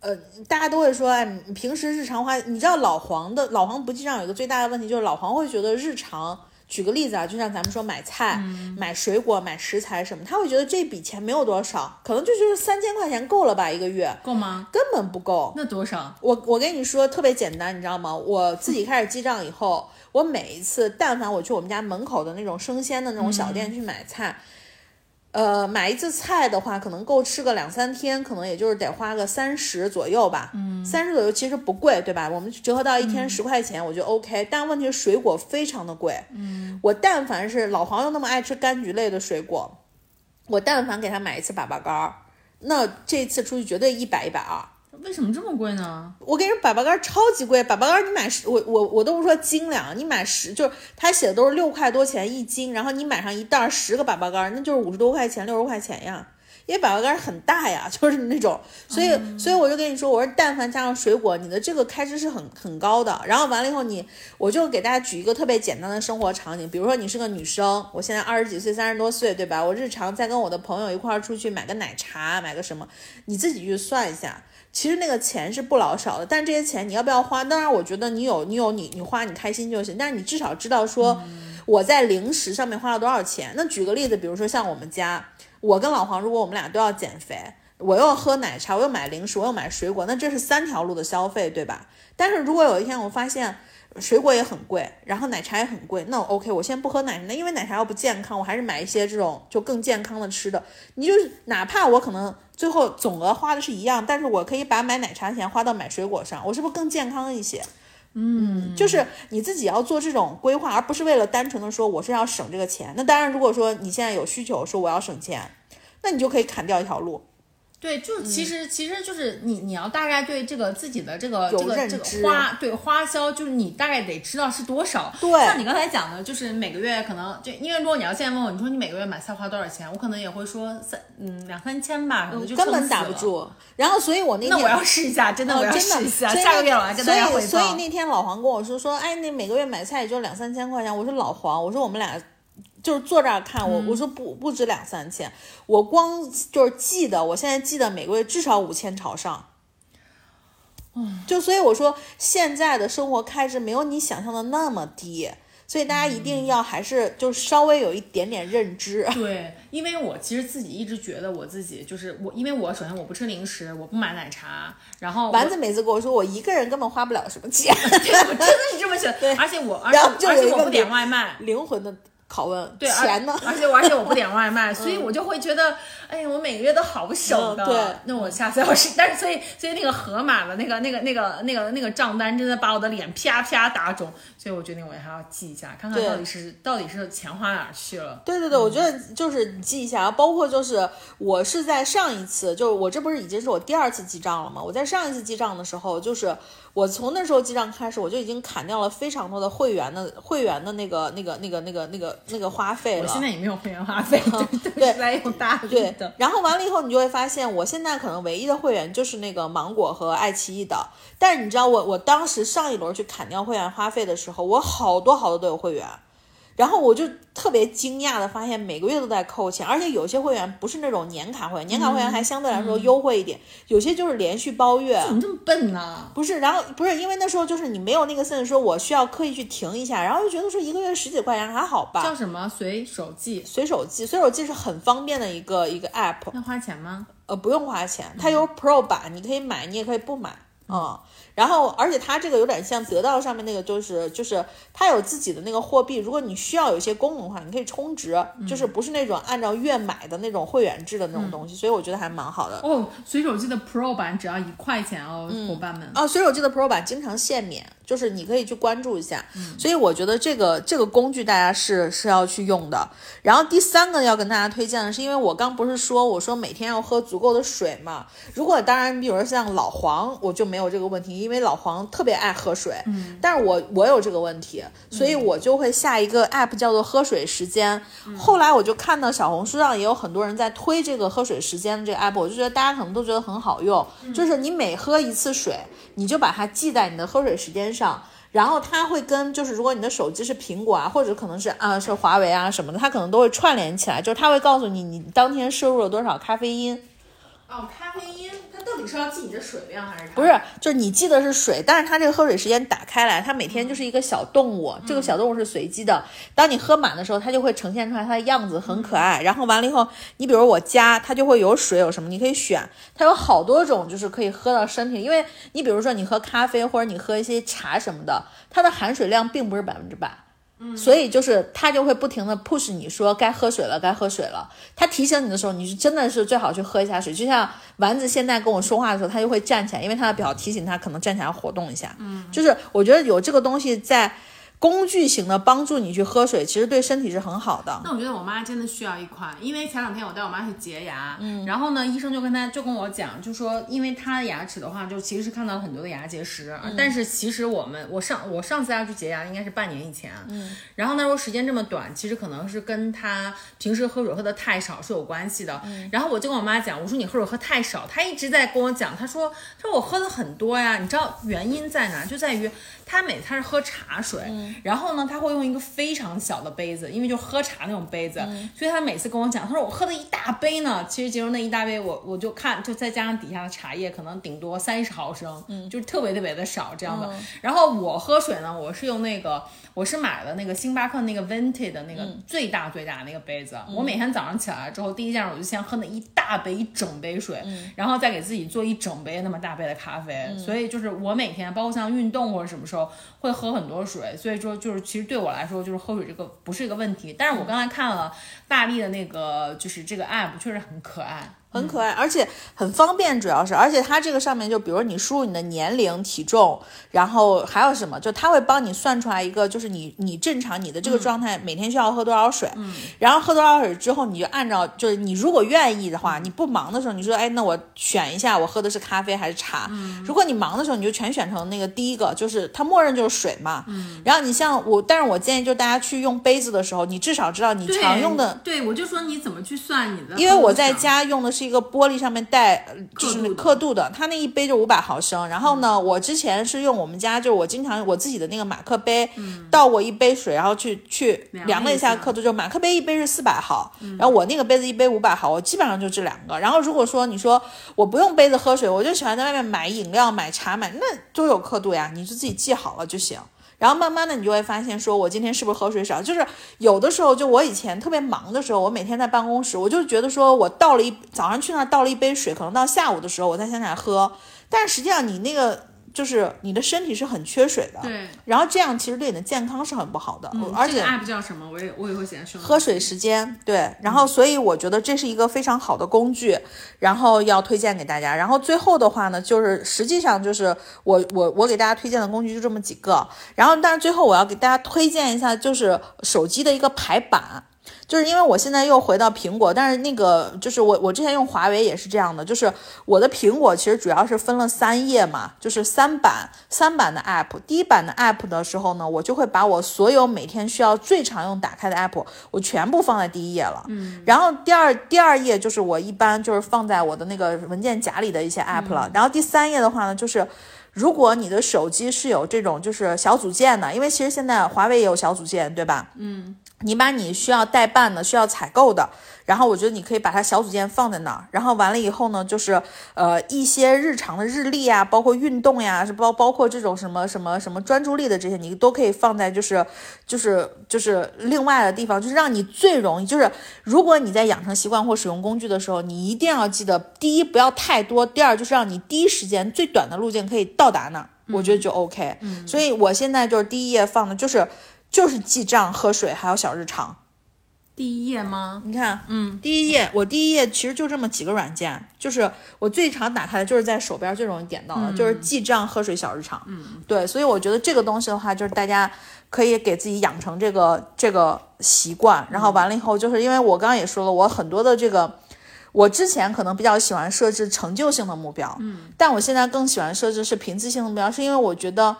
呃，大家都会说，哎，平时日常花，你知道老黄的老黄不记账有一个最大的问题，就是老黄会觉得日常，举个例子啊，就像咱们说买菜、买水果、买食材什么，他会觉得这笔钱没有多少，可能就就是三千块钱够了吧一个月，够吗？根本不够。那多少？我我跟你说特别简单，你知道吗？我自己开始记账以后。我每一次，但凡我去我们家门口的那种生鲜的那种小店去买菜，呃，买一次菜的话，可能够吃个两三天，可能也就是得花个三十左右吧。嗯，三十左右其实不贵，对吧？我们折合到一天十块钱，我觉得 OK。但问题是水果非常的贵。嗯，我但凡是老黄又那么爱吃柑橘类的水果，我但凡给他买一次粑粑干儿，那这次出去绝对一百一百二。为什么这么贵呢？我跟你说，粑粑干超级贵，粑粑干你买十，我我我都不说斤两，你买十，就是他写的都是六块多钱一斤，然后你买上一袋十个粑粑干，那就是五十多块钱，六十块钱呀。因为粑粑干很大呀，就是那种，所以所以我就跟你说，我说但凡加上水果，你的这个开支是很很高的。然后完了以后，你我就给大家举一个特别简单的生活场景，比如说你是个女生，我现在二十几岁，三十多岁，对吧？我日常在跟我的朋友一块儿出去买个奶茶，买个什么，你自己去算一下。其实那个钱是不老少的，但是这些钱你要不要花？当然，我觉得你有你有你你花你开心就行。但是你至少知道说我在零食上面花了多少钱。那举个例子，比如说像我们家，我跟老黄，如果我们俩都要减肥，我又喝奶茶，我又买零食，我又买水果，那这是三条路的消费，对吧？但是如果有一天我发现水果也很贵，然后奶茶也很贵，那我 OK，我先不喝奶茶，因为奶茶又不健康，我还是买一些这种就更健康的吃的。你就是哪怕我可能。最后总额花的是一样，但是我可以把买奶茶钱花到买水果上，我是不是更健康一些？嗯，就是你自己要做这种规划，而不是为了单纯的说我是要省这个钱。那当然，如果说你现在有需求说我要省钱，那你就可以砍掉一条路。对，就其实其实就是你你要大概对这个自己的这个这个这个花对花销，就是你大概得知道是多少。对像你刚才讲的，就是每个月可能就因为如果你要现在问我，你说你每个月买菜花多少钱，我可能也会说三嗯两三千吧，可能就根本。打不住。然后，所以我那天那我要试一下，真的我要哦真的试一下，下个月我要跟大家汇报。所以，所以那天老黄跟我说说，哎，那每个月买菜也就两三千块钱。我说老黄，我说我们俩就是坐这儿看，我我说不不止两三千，我光就是记得，我现在记得每个月至少五千朝上。就所以我说，现在的生活开支没有你想象的那么低，所以大家一定要还是就稍微有一点点认知。对，因为我其实自己一直觉得我自己就是我，因为我首先我不吃零食，我不买奶茶，然后丸子每次跟我说，我一个人根本花不了什么钱，对我真的是这么想，而且我而且我不点灵外卖，灵魂的拷问，对，而钱呢？而 且而且我不点外卖，所以我就会觉得，哎呀，我每个月都好省的。嗯对那我下次要是，但是所以所以那个盒马的那个那个那个那个那个账单真的把我的脸啪啪打肿，所以我决定我还要记一下，看看到底是到底是钱花哪儿去了。对对对，我觉得就是你记一下，包括就是我是在上一次，就是我这不是已经是我第二次记账了吗？我在上一次记账的时候，就是我从那时候记账开始，我就已经砍掉了非常多的会员的会员的那个那个那个那个那个那个花费了。我现在也没有会员花费，对对是在用大力对的。，然后完了以后，你就会发现，我现在可能唯一的会员就是那个芒果和爱奇艺的。但是你知道我，我当时上一轮去砍掉会员花费的时候，我好多好多都有会员，然后我就特别惊讶的发现，每个月都在扣钱，而且有些会员不是那种年卡会员，年卡会员还相对来说优惠一点，有些就是连续包月。怎么这么笨呢？不是，然后不是因为那时候就是你没有那个 sense 说我需要刻意去停一下，然后就觉得说一个月十几块钱还好吧。叫什么？随手记？随手记，随手记是很方便的一个一个 app，要花钱吗？呃，不用花钱，它有 Pro 版，你可以买，你也可以不买，嗯。然后，而且它这个有点像得到上面那个，就是就是它有自己的那个货币，如果你需要有一些功能的话，你可以充值，就是不是那种按照月买的那种会员制的那种东西，所以我觉得还蛮好的。哦，随手记的 Pro 版只要一块钱哦，伙伴们。哦，随手记的 Pro 版经常限免，就是你可以去关注一下。所以我觉得这个这个工具大家是是要去用的。然后第三个要跟大家推荐的是，因为我刚不是说我说每天要喝足够的水嘛。如果当然，比如说像老黄，我就没有这个问题，因为老黄特别爱喝水。嗯，但是我我有这个问题，所以我就会下一个 app 叫做喝水时间。后来我就看到小红书上也有很多人在推这个喝水时间的这个 app，我就觉得大家可能都觉得很好用，就是你每喝一次水，你就把它记在你的喝水时间上。然后它会跟就是如果你的手机是苹果啊，或者可能是啊是华为啊什么的，它可能都会串联起来，就是它会告诉你你当天摄入了多少咖啡因。哦，咖啡因，它到底是要记你的水量还是不是，就是你记的是水，但是它这个喝水时间打开来，它每天就是一个小动物，这个小动物是随机的。当你喝满的时候，它就会呈现出来它的样子，很可爱。然后完了以后，你比如我加，它就会有水有什么，你可以选，它有好多种，就是可以喝到身体。因为你比如说你喝咖啡或者你喝一些茶什么的，它的含水量并不是百分之百。所以就是他就会不停的 push 你说该喝水了，该喝水了。他提醒你的时候，你是真的是最好去喝一下水。就像丸子现在跟我说话的时候，他就会站起来，因为他的表提醒他可能站起来活动一下。嗯，就是我觉得有这个东西在。工具型的帮助你去喝水，其实对身体是很好的。那我觉得我妈真的需要一款，因为前两天我带我妈去洁牙，嗯，然后呢，医生就跟她就跟我讲，就说因为她的牙齿的话，就其实是看到了很多的牙结石，但是其实我们我上我上次要去洁牙应该是半年以前，嗯，然后那时候时间这么短，其实可能是跟她平时喝水喝的太少是有关系的。然后我就跟我妈讲，我说你喝水喝太少，她一直在跟我讲，她说她说我喝的很多呀，你知道原因在哪？就在于。他每次是喝茶水，然后呢，他会用一个非常小的杯子，因为就喝茶那种杯子，所以他每次跟我讲，他说我喝的一大杯呢，其实其实那一大杯我我就看，就再加上底下的茶叶，可能顶多三十毫升，嗯，就特别特别的少这样的。然后我喝水呢，我是用那个。我是买了那个星巴克那个 Vintage 的那个最大最大那个杯子，我每天早上起来之后，第一件事我就先喝那一大杯一整杯水，然后再给自己做一整杯那么大杯的咖啡。所以就是我每天，包括像运动或者什么时候会喝很多水。所以说就是其实对我来说，就是喝水这个不是一个问题。但是我刚才看了大力的那个就是这个 app，确实很可爱。很可爱，而且很方便，主要是，而且它这个上面就比如你输入你的年龄、体重，然后还有什么，就它会帮你算出来一个，就是你你正常你的这个状态每天需要喝多少水，嗯，然后喝多少水之后，你就按照就是你如果愿意的话，你不忙的时候，你说哎，那我选一下我喝的是咖啡还是茶，嗯，如果你忙的时候，你就全选成那个第一个，就是它默认就是水嘛，嗯，然后你像我，但是我建议就大家去用杯子的时候，你至少知道你常用的，对我就说你怎么去算你的，因为我在家用的是。一个玻璃上面带就是刻度的，它那一杯就五百毫升。然后呢，我之前是用我们家，就是我经常我自己的那个马克杯倒过一杯水，然后去去量了一下刻度，就马克杯一杯是四百毫，然后我那个杯子一杯五百毫，我基本上就这两个。然后如果说你说我不用杯子喝水，我就喜欢在外面买饮料、买茶、买那都有刻度呀，你就自己记好了就行。然后慢慢的，你就会发现，说我今天是不是喝水少？就是有的时候，就我以前特别忙的时候，我每天在办公室，我就觉得说我倒了一早上去那儿倒了一杯水，可能到下午的时候我才想起来喝。但是实际上你那个。就是你的身体是很缺水的，对，然后这样其实对你的健康是很不好的，而且 app 叫什么？我也我也会写上。喝水时间，对，然后所以我觉得这是一个非常好的工具，然后要推荐给大家。然后最后的话呢，就是实际上就是我我我给大家推荐的工具就这么几个，然后但是最后我要给大家推荐一下，就是手机的一个排版。就是因为我现在又回到苹果，但是那个就是我我之前用华为也是这样的，就是我的苹果其实主要是分了三页嘛，就是三版三版的 app。第一版的 app 的时候呢，我就会把我所有每天需要最常用打开的 app，我全部放在第一页了。嗯。然后第二第二页就是我一般就是放在我的那个文件夹里的一些 app 了。然后第三页的话呢，就是如果你的手机是有这种就是小组件的，因为其实现在华为也有小组件，对吧？嗯。你把你需要代办的、需要采购的，然后我觉得你可以把它小组件放在那儿，然后完了以后呢，就是呃一些日常的日历啊，包括运动呀，是包包括这种什么什么什么专注力的这些，你都可以放在就是就是就是另外的地方，就是让你最容易，就是如果你在养成习惯或使用工具的时候，你一定要记得，第一不要太多，第二就是让你第一时间最短的路径可以到达那儿，我觉得就 OK。嗯，所以我现在就是第一页放的就是。就是记账、喝水，还有小日常。第一页吗？你看，嗯，第一页，我第一页其实就这么几个软件，就是我最常打开的，就是在手边最容易点到的，就是记账、喝水、小日常。嗯，对，所以我觉得这个东西的话，就是大家可以给自己养成这个这个习惯。然后完了以后，就是因为我刚刚也说了，我很多的这个，我之前可能比较喜欢设置成就性的目标，嗯，但我现在更喜欢设置是频次性的目标，是因为我觉得。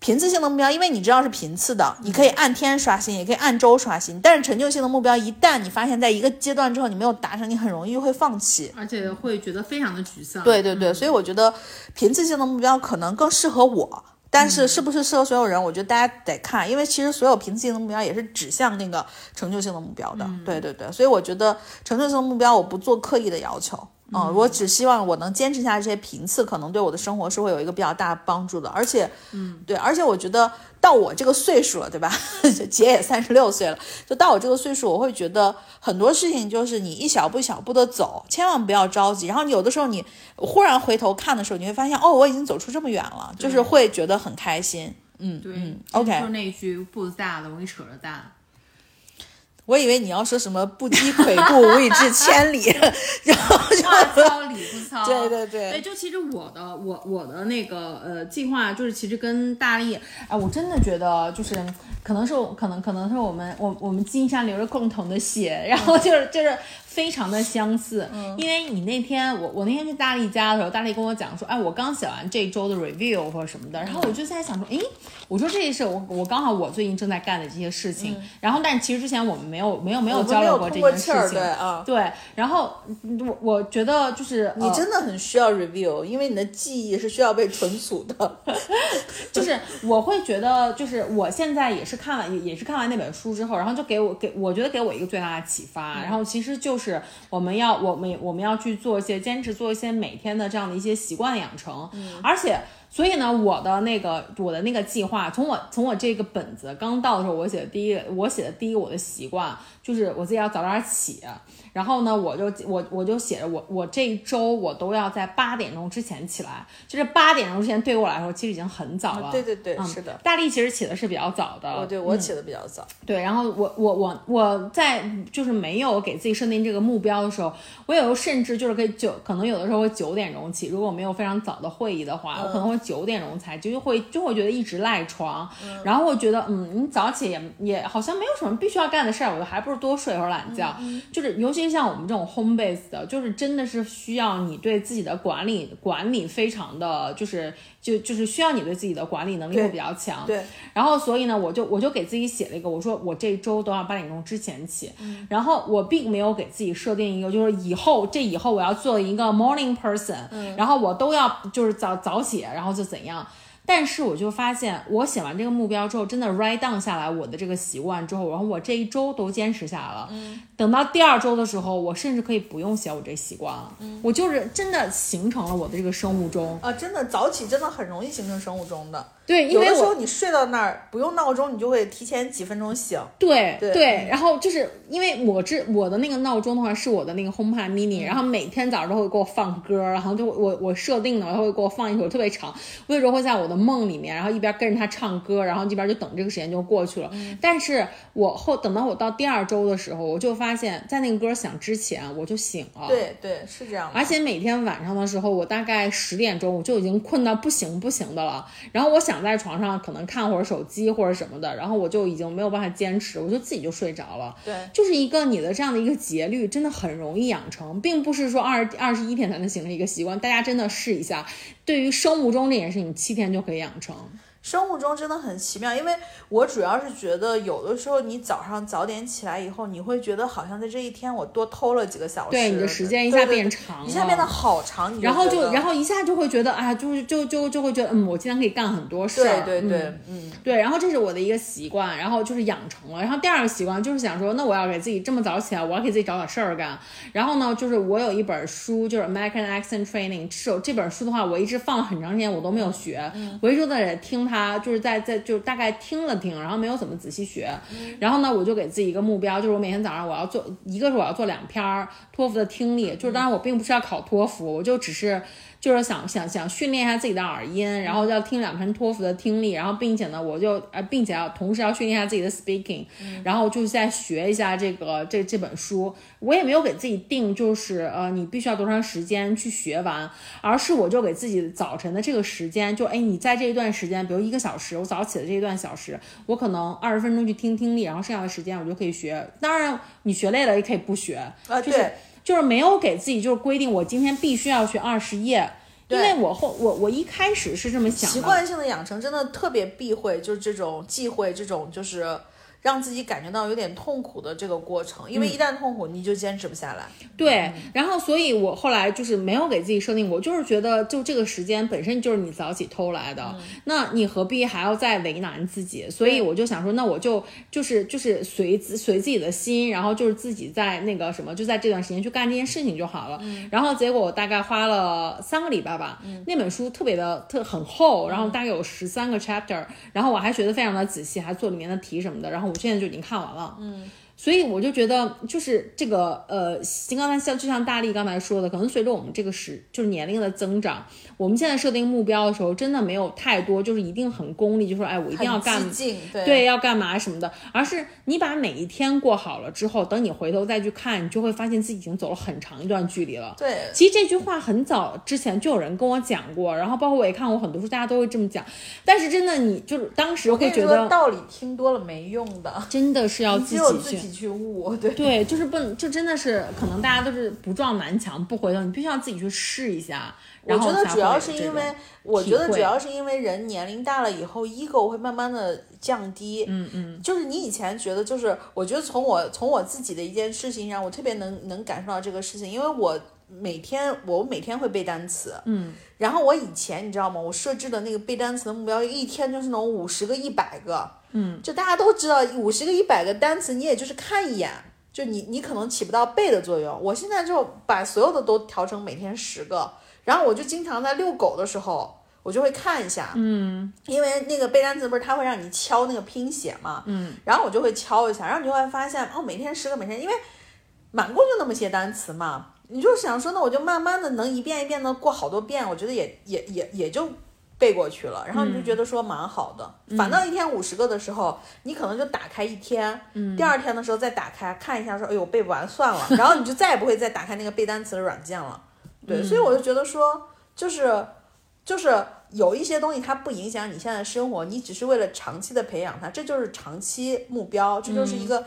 频次性的目标，因为你知道是频次的，你可以按天刷新，也可以按周刷新。但是成就性的目标，一旦你发现在一个阶段之后你没有达成，你很容易会放弃，而且会觉得非常的沮丧。对对对，所以我觉得频次性的目标可能更适合我，但是是不是适合所有人，我觉得大家得看，因为其实所有频次性的目标也是指向那个成就性的目标的。对对对，所以我觉得成就性的目标我不做刻意的要求。嗯，我只希望我能坚持下这些频次，可能对我的生活是会有一个比较大帮助的。而且，嗯，对，而且我觉得到我这个岁数了，对吧？姐也三十六岁了，就到我这个岁数，我会觉得很多事情就是你一小步一小步的走，千万不要着急。然后有的时候你忽然回头看的时候，你会发现，哦，我已经走出这么远了，就是会觉得很开心。嗯，对嗯就是，OK 就。那一句步子大的容易扯着蛋。我以为你要说什么不积跬步，无以至千里，然后话糙理不糙，对对对。对，就其实我的我我的那个呃计划就是其实跟大力，哎，我真的觉得就是可能是我可能可能是我们我我们基因上流着共同的血，然后就是就是非常的相似，因为你那天我我那天去大力家的时候，大力跟我讲说，哎，我刚写完这周的 review 或者什么的，然后我就在想说，哎，我说这是我我刚好我最近正在干的这些事情，然后但其实之前我们没有没有没有交流过这件事情，对啊。对，然后嗯我我觉得就是你真的很需要 review，因为你的记忆是需要被存储的。就是我会觉得，就是我现在也是看完也也是看完那本书之后，然后就给我给我觉得给我一个最大的启发，然后其实就是我们要我们我们要去做一些坚持做一些每天的这样的一些习惯的养成，而且。所以呢，我的那个我的那个计划，从我从我这个本子刚到的时候，我写的第一个我写的第一个我的习惯就是我自己要早点起，然后呢，我就我我就写着我我这一周我都要在八点钟之前起来，就是八点钟之前对于我来说其实已经很早了。对对对，嗯是的。大力其实起的是比较早的，哦，对我起的比较早。对，然后我我我我在就是没有给自己设定这个目标的时候，我有时候甚至就是可以九，可能有的时候会九点钟起，如果我没有非常早的会议的话，我可能会九点钟才，就会就会觉得一直赖床，然后我觉得嗯，你早起也也好像没有什么必须要干的事儿，我还不如多睡会儿懒觉，就是尤其是像我们这种 home base 的，就是真的是需要你对自己的管理管理非常的就是就就是需要你对自己的管理能力会比较强，对，然后所以呢，我就我就给自己写了一个，我说我这周都要八点钟之前起，然后我并没有给自己设定一个，就是以后这以后我要做一个 morning person，、然后我都要就是早早起，然后就怎样。但是我就发现，我写完这个目标之后，真的 write down 下来我的这个习惯之后，然后我这一周都坚持下来了。等到第二周的时候，我甚至可以不用写我这习惯了，我就是真的形成了我的这个生物钟。啊，真的早起真的很容易形成生物钟的。对，因为有的时候你睡到那儿不用闹钟，你就会提前几分钟醒。对对然后就是因为我这我的那个闹钟的话是我的那个 HomePod mini，、然后每天早上都会给我放歌，然后就我我设定的，然后会给我放一首特别长，我有时候会在我的梦里面，然后一边跟着他唱歌，然后一边就等这个时间就过去了。但是我后等到我到第二周的时候，我就发现，在那个歌响之前我就醒了。。对对，是这样的。而且每天晚上的时候，我大概十点钟我就已经困到不行不行的了。然后我想在床上可能看会儿手机或者什么的，然后我就已经没有办法坚持，我就自己就睡着了。对，就是一个你的这样的一个节律，真的很容易养成，并不是说二二十一天才能形成一个习惯。大家真的试一下，对于生物钟这件事情，七天就可以养成。生物钟真的很奇妙，因为我主要是觉得有的时候你早上早点起来以后，你会觉得好像在这一天我多偷了几个小时，对你的时间一下变长一下变得好长，然后就，然后一下就会觉得，哎呀，就是就就就会觉得，嗯，我今天可以干很多事儿。对对对嗯，嗯，对，然后这是我的一个习惯，然后就是养成了。然后第二个习惯就是想说，那我要给自己这么早起来，我要给自己找点事儿干。然后呢，就是我有一本书，就是 American Accent Training，这这本书的话，我一直放了很长时间，我都没有学。我一直在听它，就是在在就大概听了听，然后没有怎么仔细学。然后呢，我就给自己一个目标，就是我每天早上我要做，一个是我要做两篇儿托福的听力，就是当然我并不是要考托福，我就只是。就是想想想训练一下自己的耳音，然后要听两篇托福的听力，然后并且呢，我就呃，并且要同时要训练一下自己的 speaking，、然后就是再学一下这个这这本书。我也没有给自己定就是呃你必须要多长时间去学完，而是我就给自己早晨的这个时间，就哎你在这一段时间，比如一个小时，我早起的这一段小时，我可能二十分钟去听听力，然后剩下的时间我就可以学。当然你学累了也可以不学，啊就是对，就是没有给自己就是规定我今天必须要去二十页，因为我后我我一开始是这么想的，习惯性的养成真的特别避讳，就是这种忌讳这种就是让自己感觉到有点痛苦的这个过程，因为一旦痛苦你就坚持不下来。对，然后所以我后来就是没有给自己设定，我就是觉得就这个时间本身就是你早起偷来的，那你何必还要再为难自己？所以我就想说，那我就就是就是随自随自己的心，然后就是自己在那个什么，就在这段时间去干这件事情就好了。然后结果我大概花了三个礼拜吧，那本书特别的特很厚，然后大概有十三个 chapter，然后我还学的非常的仔细，还做里面的题什么的，然后我现在就已经看完了。嗯。所以我就觉得，就是这个呃，就刚才像就像大力刚才说的，可能随着我们这个时就是年龄的增长，我们现在设定目标的时候，真的没有太多就是一定很功利，就说哎，我一定要干对对，要干嘛什么的，而是你把每一天过好了之后，等你回头再去看，你就会发现自己已经走了很长一段距离了。对其实这句话很早之前就有人跟我讲过，然后包括我也看过很多书，大家都会这么讲。但是真的，你就是当时会觉得，道理听多了没用的，真的是要自己去。自己去悟。对对，就是不能，就真的是可能大家都是不撞南墙不回头，你必须要自己去试一下。我觉得主要是因为，我觉得主要是因为人年龄大了以后，ego 会慢慢的降低。嗯嗯，就是你以前觉得，就是我觉得从我从我自己的一件事情上，我特别能能感受到这个事情，因为我每天我每天会背单词，嗯，然后我以前你知道吗？我设置的那个背单词的目标，一天就是那种五十个、一百个，嗯，就大家都知道，五十个、一百个单词，你也就是看一眼，就你你可能起不到背的作用。我现在就把所有的都调成每天十个，然后我就经常在遛狗的时候。我就会看一下，嗯。因为那个背单词不是它会让你敲那个拼写嘛，嗯，然后我就会敲一下，然后你就会发现哦，每天十个，每天因为满共就那么些单词嘛，你就想说那我就慢慢的能一遍一遍的过好多遍，我觉得也也也也就背过去了，然后你就觉得说蛮好的。反倒一天五十个的时候，你可能就打开一天，第二天的时候再打开看一下说，哎呦背不完算了，然后你就再也不会再打开那个背单词的软件了。对，所以我就觉得说，就是就是有一些东西它不影响你现在的生活，你只是为了长期的培养它，这就是长期目标，这就是一个、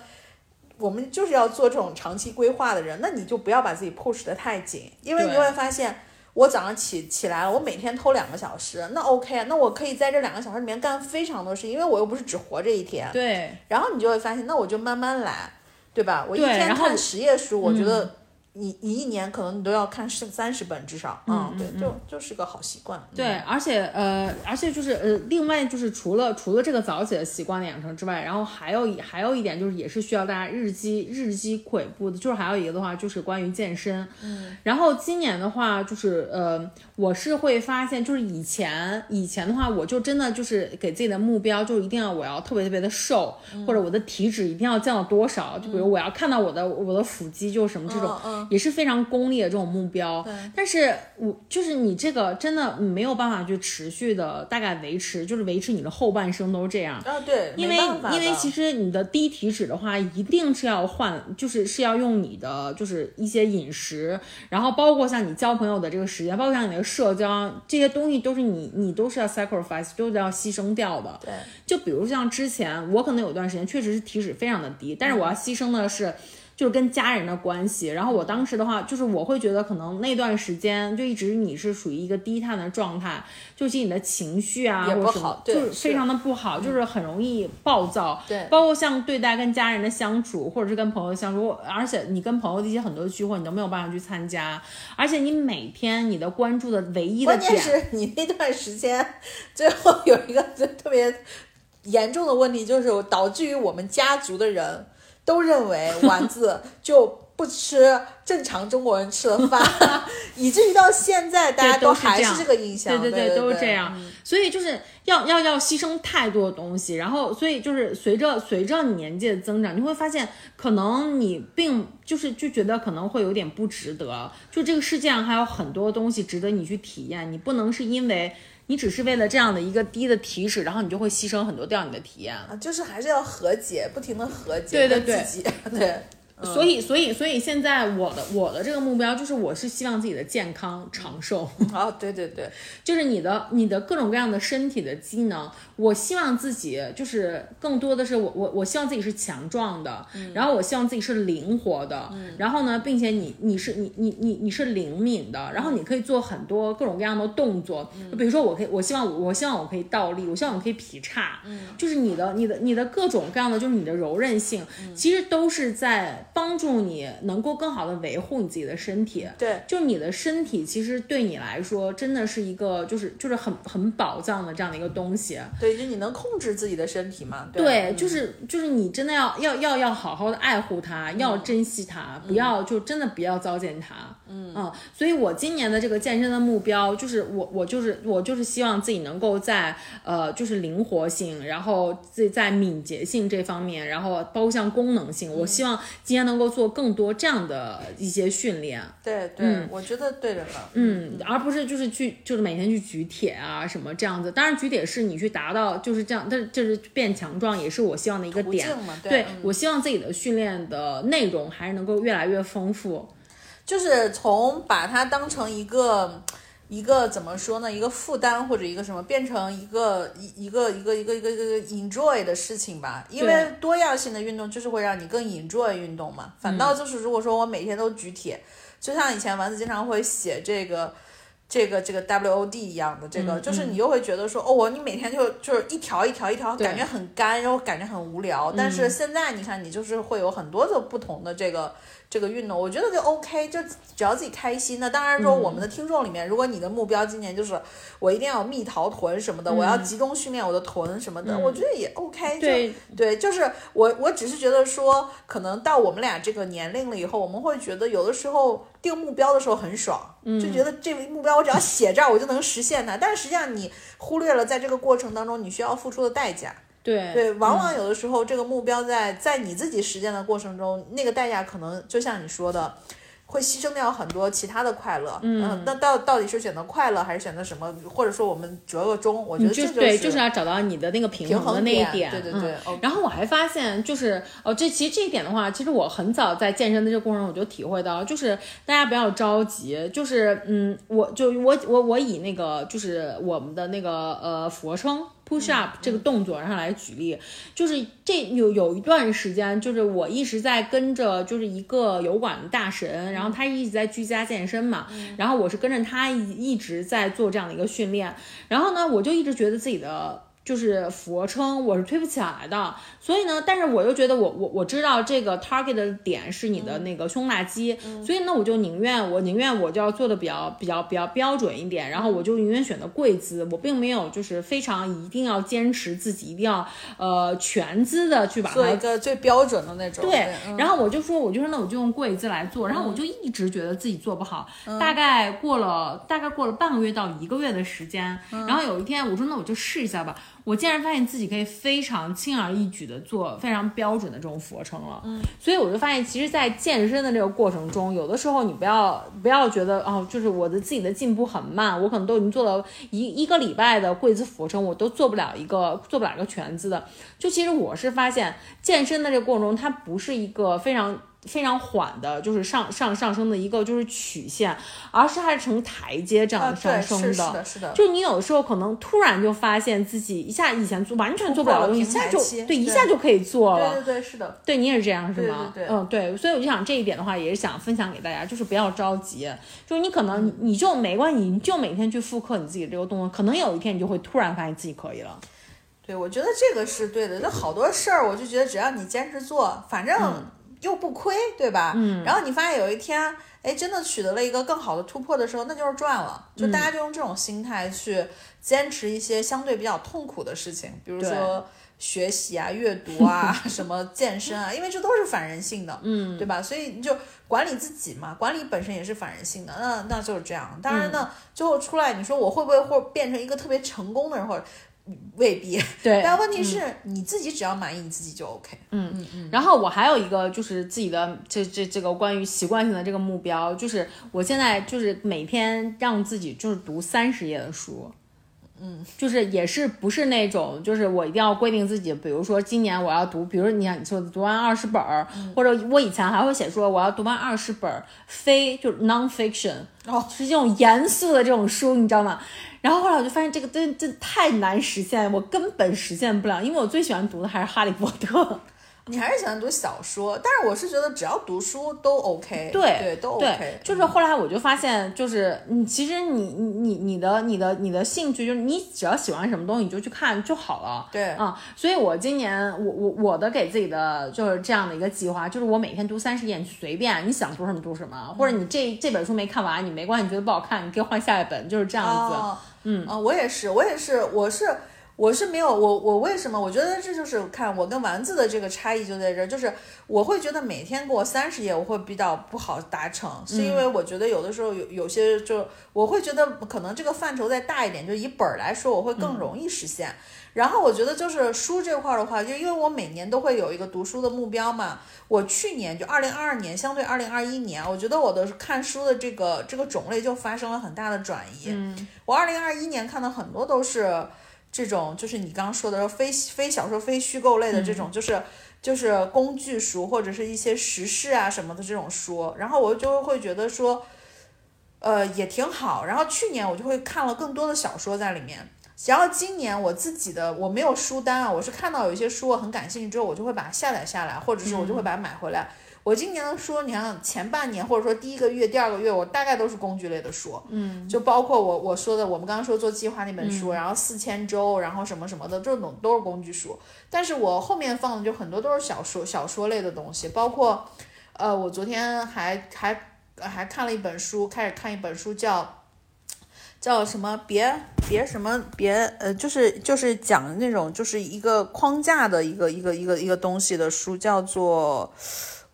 我们就是要做这种长期规划的人，那你就不要把自己 push 得太紧，因为你会发现。我早上起起来了，我每天偷两个小时，那 OK 啊，那我可以在这两个小时里面干非常多事，因为我又不是只活这一天。对，然后你就会发现，那我就慢慢来，对吧？我一天看十页书，我觉得你你一年可能你都要看是三十本至少，嗯，对，就就是个好习惯。对，而且呃，而且就是呃，另外就是除了除了这个早起的习惯的养成之外，然后还有一还有一点就是也是需要大家日积日积跬步的，就是还有一个的话就是关于健身。嗯，然后今年的话就是呃，我是会发现就是以前以前的话，我就真的就是给自己的目标就是一定要我要特别特别的瘦，或者我的体脂一定要降到多少，就比如我要看到我的我的腹肌就什么这种，嗯嗯也是非常功利的这种目标。但是我就是你这个真的没有办法去持续的大概维持，就是维持你的后半生都是这样。啊，对，因为因为其实你的低体脂的话，一定是要换，就是是要用你的就是一些饮食，然后包括像你交朋友的这个时间，包括像你的社交这些东西，都是你你都是要 sacrifice，都是要牺牲掉的。对，就比如像之前我可能有段时间确实是体脂非常的低，但是我要牺牲的是。就是跟家人的关系，然后我当时的话，就是我会觉得可能那段时间就一直你是属于一个低碳的状态，就是你的情绪啊也不好，对就是是非常的不好，就是很容易暴躁。对包括像对待跟家人的相处，或者是跟朋友的相处，而且你跟朋友的一些很多聚会，你都没有办法去参加，而且你每天你的关注的唯一的关键点，是你那段时间最后有一个特别严重的问题，就是导致于我们家族的人都认为丸子就不吃正常中国人吃的饭，以至于到现在大家都还是这个印象。对对对，都是这样。所以就是要要要牺牲太多的东西，然后所以就是随着随着你年纪的增长，你会发现可能你并就是就觉得可能会有点不值得。就这个世界上还有很多东西值得你去体验，你不能是因为你只是为了这样的一个低的体脂，然后你就会牺牲很多掉你的体验。啊，就是还是要和解，不停的和解对对对自己，对。所以，所以，所以现在我的我的这个目标就是，我是希望自己的健康长寿。哦，对对对，就是你的你的各种各样的身体的机能，我希望自己就是更多的是我我我希望自己是强壮的，然后我希望自己是灵活的，然后呢，并且你你是你你你你是灵敏的，然后你可以做很多各种各样的动作，就比如说我可以我希望我希望我可以倒立，我希望我可以劈叉，就是你的你的你的各种各样的就是你的柔韧性，其实都是在。帮助你能够更好的维护你自己的身体。对，就你的身体其实对你来说真的是一个就是就是很很宝藏的这样的一个东西。对，就你能控制自己的身体嘛？对，嗯就是就是你真的要要要要好好的爱护它，要珍惜它，不要就真的不要糟践它。嗯所以我今年的这个健身的目标就是我我就是我就是希望自己能够在呃就是灵活性，然后自己在敏捷性这方面，然后包括像功能性，我希望今年能够做更多这样的一些训练。对对，我觉得对着呢。嗯，而不是就是去就是每天去举铁啊什么这样子。当然举铁是你去达到就是这样，但是就是变强壮也是我希望的一个点。对对嗯我希望自己的训练的内容还是能够越来越丰富。就是从把它当成一个一个怎么说呢，一个负担或者一个什么，变成一个一一个一个一个一个一个 enjoy 的事情吧。因为多样性的运动就是会让你更 enjoy 运动嘛。反嗯倒就是如果说我每天都举铁，就像以前丸子经常会写这个。这个这个 WOD 一样的，这个、嗯就是你又会觉得说，哦，我你每天就就是一条一条一条，感觉很干，然后感觉很无聊。但是现在你看，你就是会有很多的不同的这个这个运动，我觉得就 OK，就只要自己开心。那当然说，嗯我们的听众里面，如果你的目标今年就是我一定要有蜜桃臀什么的，我要集中训练我的臀什么的，我觉得也 OK 就。对，就是我，我只是觉得说，可能到我们俩这个年龄了以后，我们会觉得有的时候定目标的时候很爽，就觉得这个目标我只要写这儿，我就能实现它。但是实际上你忽略了在这个过程当中你需要付出的代价。对对，往往有的时候这个目标在在你自己实践的过程中，那个代价可能就像你说的。会牺牲掉很多其他的快乐，嗯，那到到底是选择快乐还是选择什么？或者说我们折个中，我觉得这就对，是就是要找到你的那个平平衡的那一点。对对对然后我还发现，就是哦，这其实这一点的话，其实我很早在健身的这个过程中我就体会到，就是大家不要着急，就是嗯，我就我我我以那个就是我们的那个呃俯卧撑。Push up 这个动作然后来举例，就是这有有一段时间，就是我一直在跟着就是一个油管的大神，然后他一直在居家健身嘛，然后我是跟着他一一直在做这样的一个训练，然后呢，我就一直觉得自己的。就是俯卧撑我是推不起来的，所以呢，但是我又觉得我我我知道这个 target 的点是你的那个胸大肌，所以呢，我就宁愿我宁愿我就要做的比较比较比较标准一点，然后我就宁愿选择跪姿，我并没有就是非常一定要坚持自己一定要呃全姿的去把它做一个最标准的那种。对，嗯。然后我就说，我就说那我就用跪姿来做，然后我就一直觉得自己做不好，大概过了大概过了半个月到一个月的时间，然后有一天我说那我就试一下吧，我竟然发现自己可以非常轻而易举的做非常标准的这种俯卧撑了，嗯，所以我就发现，其实，在健身的这个过程中，有的时候你不要不要觉得哦，就是我的自己的进步很慢，我可能都已经做了一一个礼拜的跪姿俯卧撑，我都做不了一个做不了一个全姿的，就其实我是发现健身的这个过程中，它不是一个非常非常缓的，就是上上上升的一个就是曲线，而是它是呈台阶这样上升是是的，是的。就你有的时候可能突然就发现自己一下以前做完全做不了的东西，一下就对一下就可以做了。对对对，是的。对你也是这样是吗？对对对嗯，对，所以我就想这一点的话，也是想分享给大家，就是不要着急，就是你可能你你就没关系，你就每天去复刻你自己这个动作，可能有一天你就会突然发现自己可以了。对，我觉得这个是对的。那好多事儿，我就觉得只要你坚持做，反正又不亏，对吧？嗯。然后你发现有一天，哎，真的取得了一个更好的突破的时候，那就是赚了。就大家就用这种心态去坚持一些相对比较痛苦的事情，比如说学习啊、阅读啊、什么健身啊，因为这都是反人性的，嗯，对吧？所以你就管理自己嘛，管理本身也是反人性的，那那就是这样。当然呢，最后出来，你说我会不会或变成一个特别成功的人，或者未必。对，但问题是、你自己只要满意，你自己就 OK 嗯嗯。然后我还有一个就是自己的这这这个关于习惯性的这个目标，就是我现在就是每天让自己就是读三十页的书。嗯，就是也是不是那种，就是我一定要规定自己，比如说今年我要读，比如你想你说的读完二十本儿，或者我以前还会写说我要读完二十本非就是 non-fiction，哦，是这种严肃的这种书，你知道吗？然后后来我就发现这个真真太难实现，我根本实现不了，因为我最喜欢读的还是《哈利波特》。你还是喜欢读小说，但是我是觉得只要读书都 OK，对对都 OK，就是后来我就发现，就是你其实你你你你的你的你的兴趣，就是你只要喜欢什么东西，你就去看就好了。对。啊、所以我今年我我我的给自己的就是这样的一个计划，就是我每天读三十页，你随便你想读什么读什么，或者你这这本书没看完，你没关系，你觉得不好看，你可以换下一本，就是这样子。哦，嗯。啊，我也是，我也是，我是我是没有我我为什么？我觉得这就是看我跟丸子的这个差异就在这儿，就是我会觉得每天给我三十页，我会比较不好达成，是因为我觉得有的时候有有些就我会觉得可能这个范畴再大一点，就以本儿来说，我会更容易实现。然后我觉得就是书这块儿的话，就因为我每年都会有一个读书的目标嘛。我去年就二零二二年，相对二零二一年，我觉得我的看书的这个这个种类就发生了很大的转移。嗯我二零二一年看的很多都是这种，就是你刚刚说的非非小说、非虚构类的这种，就是就是工具书或者是一些时事啊什么的这种书。然后我就会觉得说，呃，也挺好。然后去年我就会看了更多的小说在里面。然后今年我自己的我没有书单啊，我是看到有一些书我很感兴趣之后，我就会把它下载下来，或者是我就会把它买回来。我今年的书，你看前半年或者说第一个月、第二个月，我大概都是工具类的书，嗯，就包括我我说的，我们刚刚说做计划那本书，然后四千周，然后什么什么的，这种都是工具书。但是我后面放的就很多都是小说、小说类的东西，包括，呃，我昨天还还还看了一本书，开始看一本书叫叫什么别别什么别呃，就是就是讲那种就是一个框架的一个一个一个一个东西的书，叫做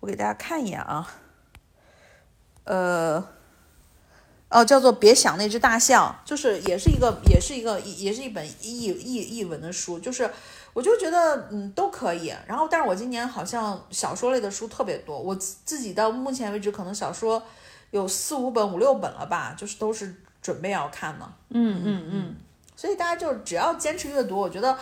我给大家看一眼啊，呃。哦，叫做《别想那只大象》，就是也是一个，也是一个，也是一本译译译文的书，就是我就觉得嗯都可以。然后，但是我今年好像小说类的书特别多，我自自己到目前为止可能小说有四五本、五六本了吧，就是都是准备要看的。嗯嗯嗯，所以大家就只要坚持阅读，我觉得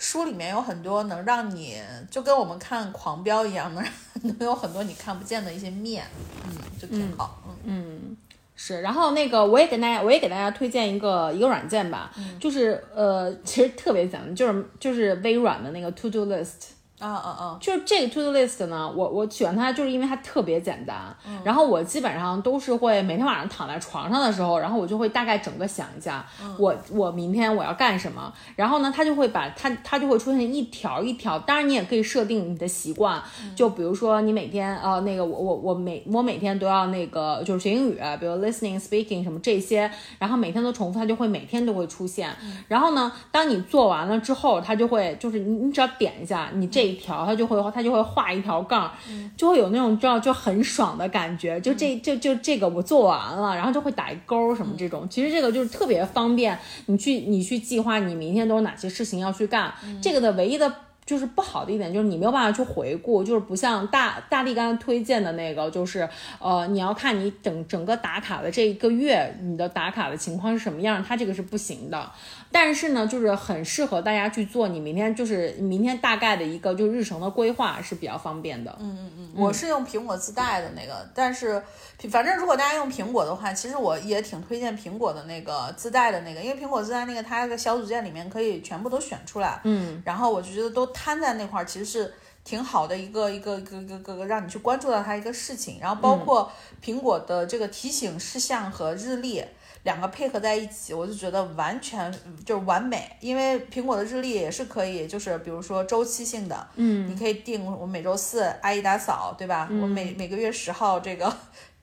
书里面有很多能让你就跟我们看《狂飙》一样，能能有很多你看不见的一些面，嗯，就挺好。嗯是，然后那个我也给大家，我也给大家推荐一个一个软件吧，就是呃，其实特别简单，就是就是微软的那个 To Do List。啊啊啊！就是这个 To Do List 呢，我我喜欢它，就是因为它特别简单。然后我基本上都是会每天晚上躺在床上的时候，然后我就会大概整个想一下，我我明天我要干什么。然后呢，它就会把它它就会出现一条一条。当然你也可以设定你的习惯，就比如说你每天呃那个我我我每我每天都要那个就是学英语，比如 listening、speaking 什么这些，然后每天都重复，它就会每天都会出现。然后呢，当你做完了之后，它就会就是你你只要点一下你这一条，它就会它就会画一条杠，就会有那种知道就很爽的感觉。就这就就这个我做完了，然后就会打一勾什么这种。其实这个就是特别方便你去你去计划你明天都有哪些事情要去干。这个的唯一的。就是不好的一点，就是你没有办法去回顾，就是不像大大力刚才推荐的那个，就是呃，你要看你整整个打卡的这一个月，你的打卡的情况是什么样，它这个是不行的。但是呢，就是很适合大家去做，你明天就是明天大概的一个就日程的规划是比较方便的。嗯嗯嗯，我是用苹果自带的那个，但是反正如果大家用苹果的话，其实我也挺推荐苹果的那个自带的那个，因为苹果自带那个它的小组件里面可以全部都选出来，嗯，然后我就觉得都摊在那块儿，其实是挺好的一个一个一个一个一个让你去关注到它一个事情，然后包括苹果的这个提醒事项和日历。两个配合在一起，我就觉得完全就是完美，因为苹果的日历也是可以，就是比如说周期性的，嗯，你可以定我每周四阿姨打扫，对吧？我每每个月十号这个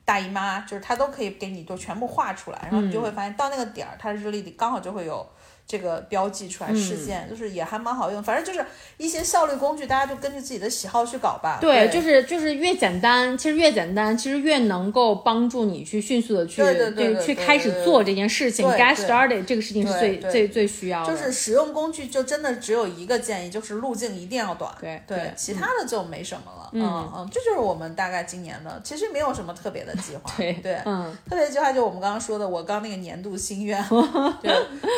大姨妈，就是它都可以给你就全部画出来，然后你就会发现到那个点儿，它的日历里刚好就会有。这个标记出来事件，就是也还蛮好用。反正就是一些效率工具，大家就根据自己的喜好去搞吧。对，就是就是越简单，其实越简单，其实越能够帮助你去迅速的去对对对对去对开始做这件事情对，get started 这个事情是最最最需要的。就是使用工具，就真的只有一个建议，就是路径一定要短。对对对其他的就没什么了。嗯嗯，这就是我们大概今年的，其实没有什么特别的计划。对对，嗯，特别的计划就我们刚刚说的，我刚那个年度心愿。对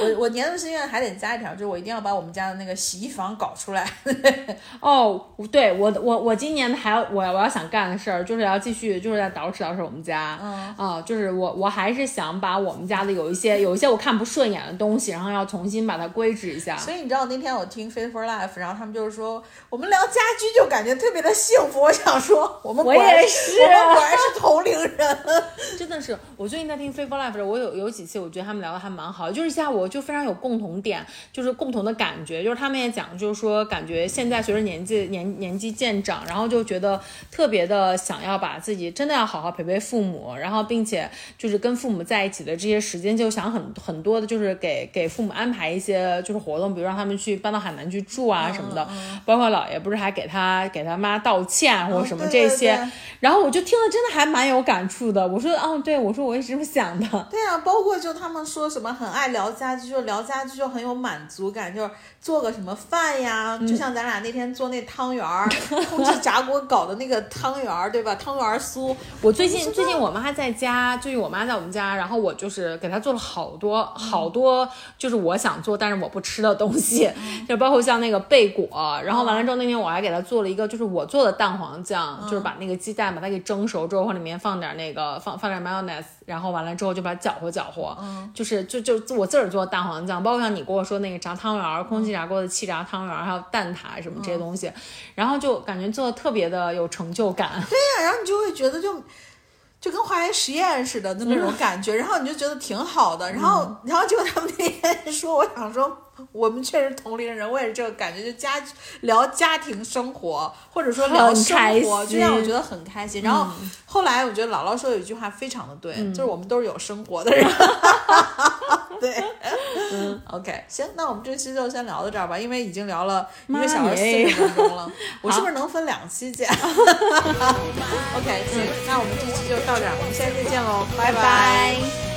我我年度心愿还得加一条，就是我一定要把我们家的那个洗衣房搞出来。哦，对我我我今年还要我我要想干的事儿，就是要继续就是在捯饬捯饬我们家。嗯啊，就是我我还是想把我们家的有一些有一些我看不顺眼的东西，然后要重新把它规制一下。所以你知道那天我听 Fit for Life，然后他们就是说我们聊家居就感觉特别的幸福。我想说我们我也是我们果然是同龄人。真的是，我最近在听《f a v o r Life》我有有几期我觉得他们聊的还蛮好，就是一下午就非常有共同点，就是共同的感觉，就是他们也讲，就是说感觉现在随着年纪年年纪渐长，然后就觉得特别的想要把自己真的要好好陪陪父母，然后并且就是跟父母在一起的这些时间，就想很很多的就是给给父母安排一些就是活动，比如让他们去搬到海南去住啊什么的，包括姥爷不是还给他给他妈道歉或者什么这些，对然后我就听了真的还蛮有感触的，我说哦，对我说我也是这么想的。对啊，包括就他们说什么很爱聊家居，就聊家居就很有满足感，就是做个什么饭呀，嗯。就像咱俩那天做那汤圆儿，空气炸锅搞的那个汤圆儿，对吧？汤圆儿酥，我最近最近我妈还在家，最近我妈在我们家，然后我就是给她做了好多好多，就是我想做但是我不吃的东西，就包括像那个贝果，然后完了之后那天我还给她做了一个就是我做的蛋黄酱，就是把那个鸡蛋把它给蒸熟之后往里面放点那个放放点 mayonnaise，然后完了之后就把它搅和搅和，就是就就我自个儿做的蛋黄酱，包括像你跟我说那个炸汤圆，空气炸锅的气炸汤圆，还有蛋挞什么这些东西，然后就感觉做的特别的有成就感。对呀、然后你就会觉得就。就跟化学实验似的的那种感觉，然后你就觉得挺好的，然后，然后结果他们那天说，我想说，我们确实同龄人，我也是这个感觉，就家聊家庭生活，或者说聊生活，就让我觉得很开心。然后后来我觉得姥姥说有一句话非常的对，就是我们都是有生活的人。对，嗯，OK，行，那我们这期就先聊到这儿吧，因为已经聊了一个小时四十分钟了，我是不是能分两期剪？OK，行，那我们这期就到这儿，我们下期再见喽，拜拜拜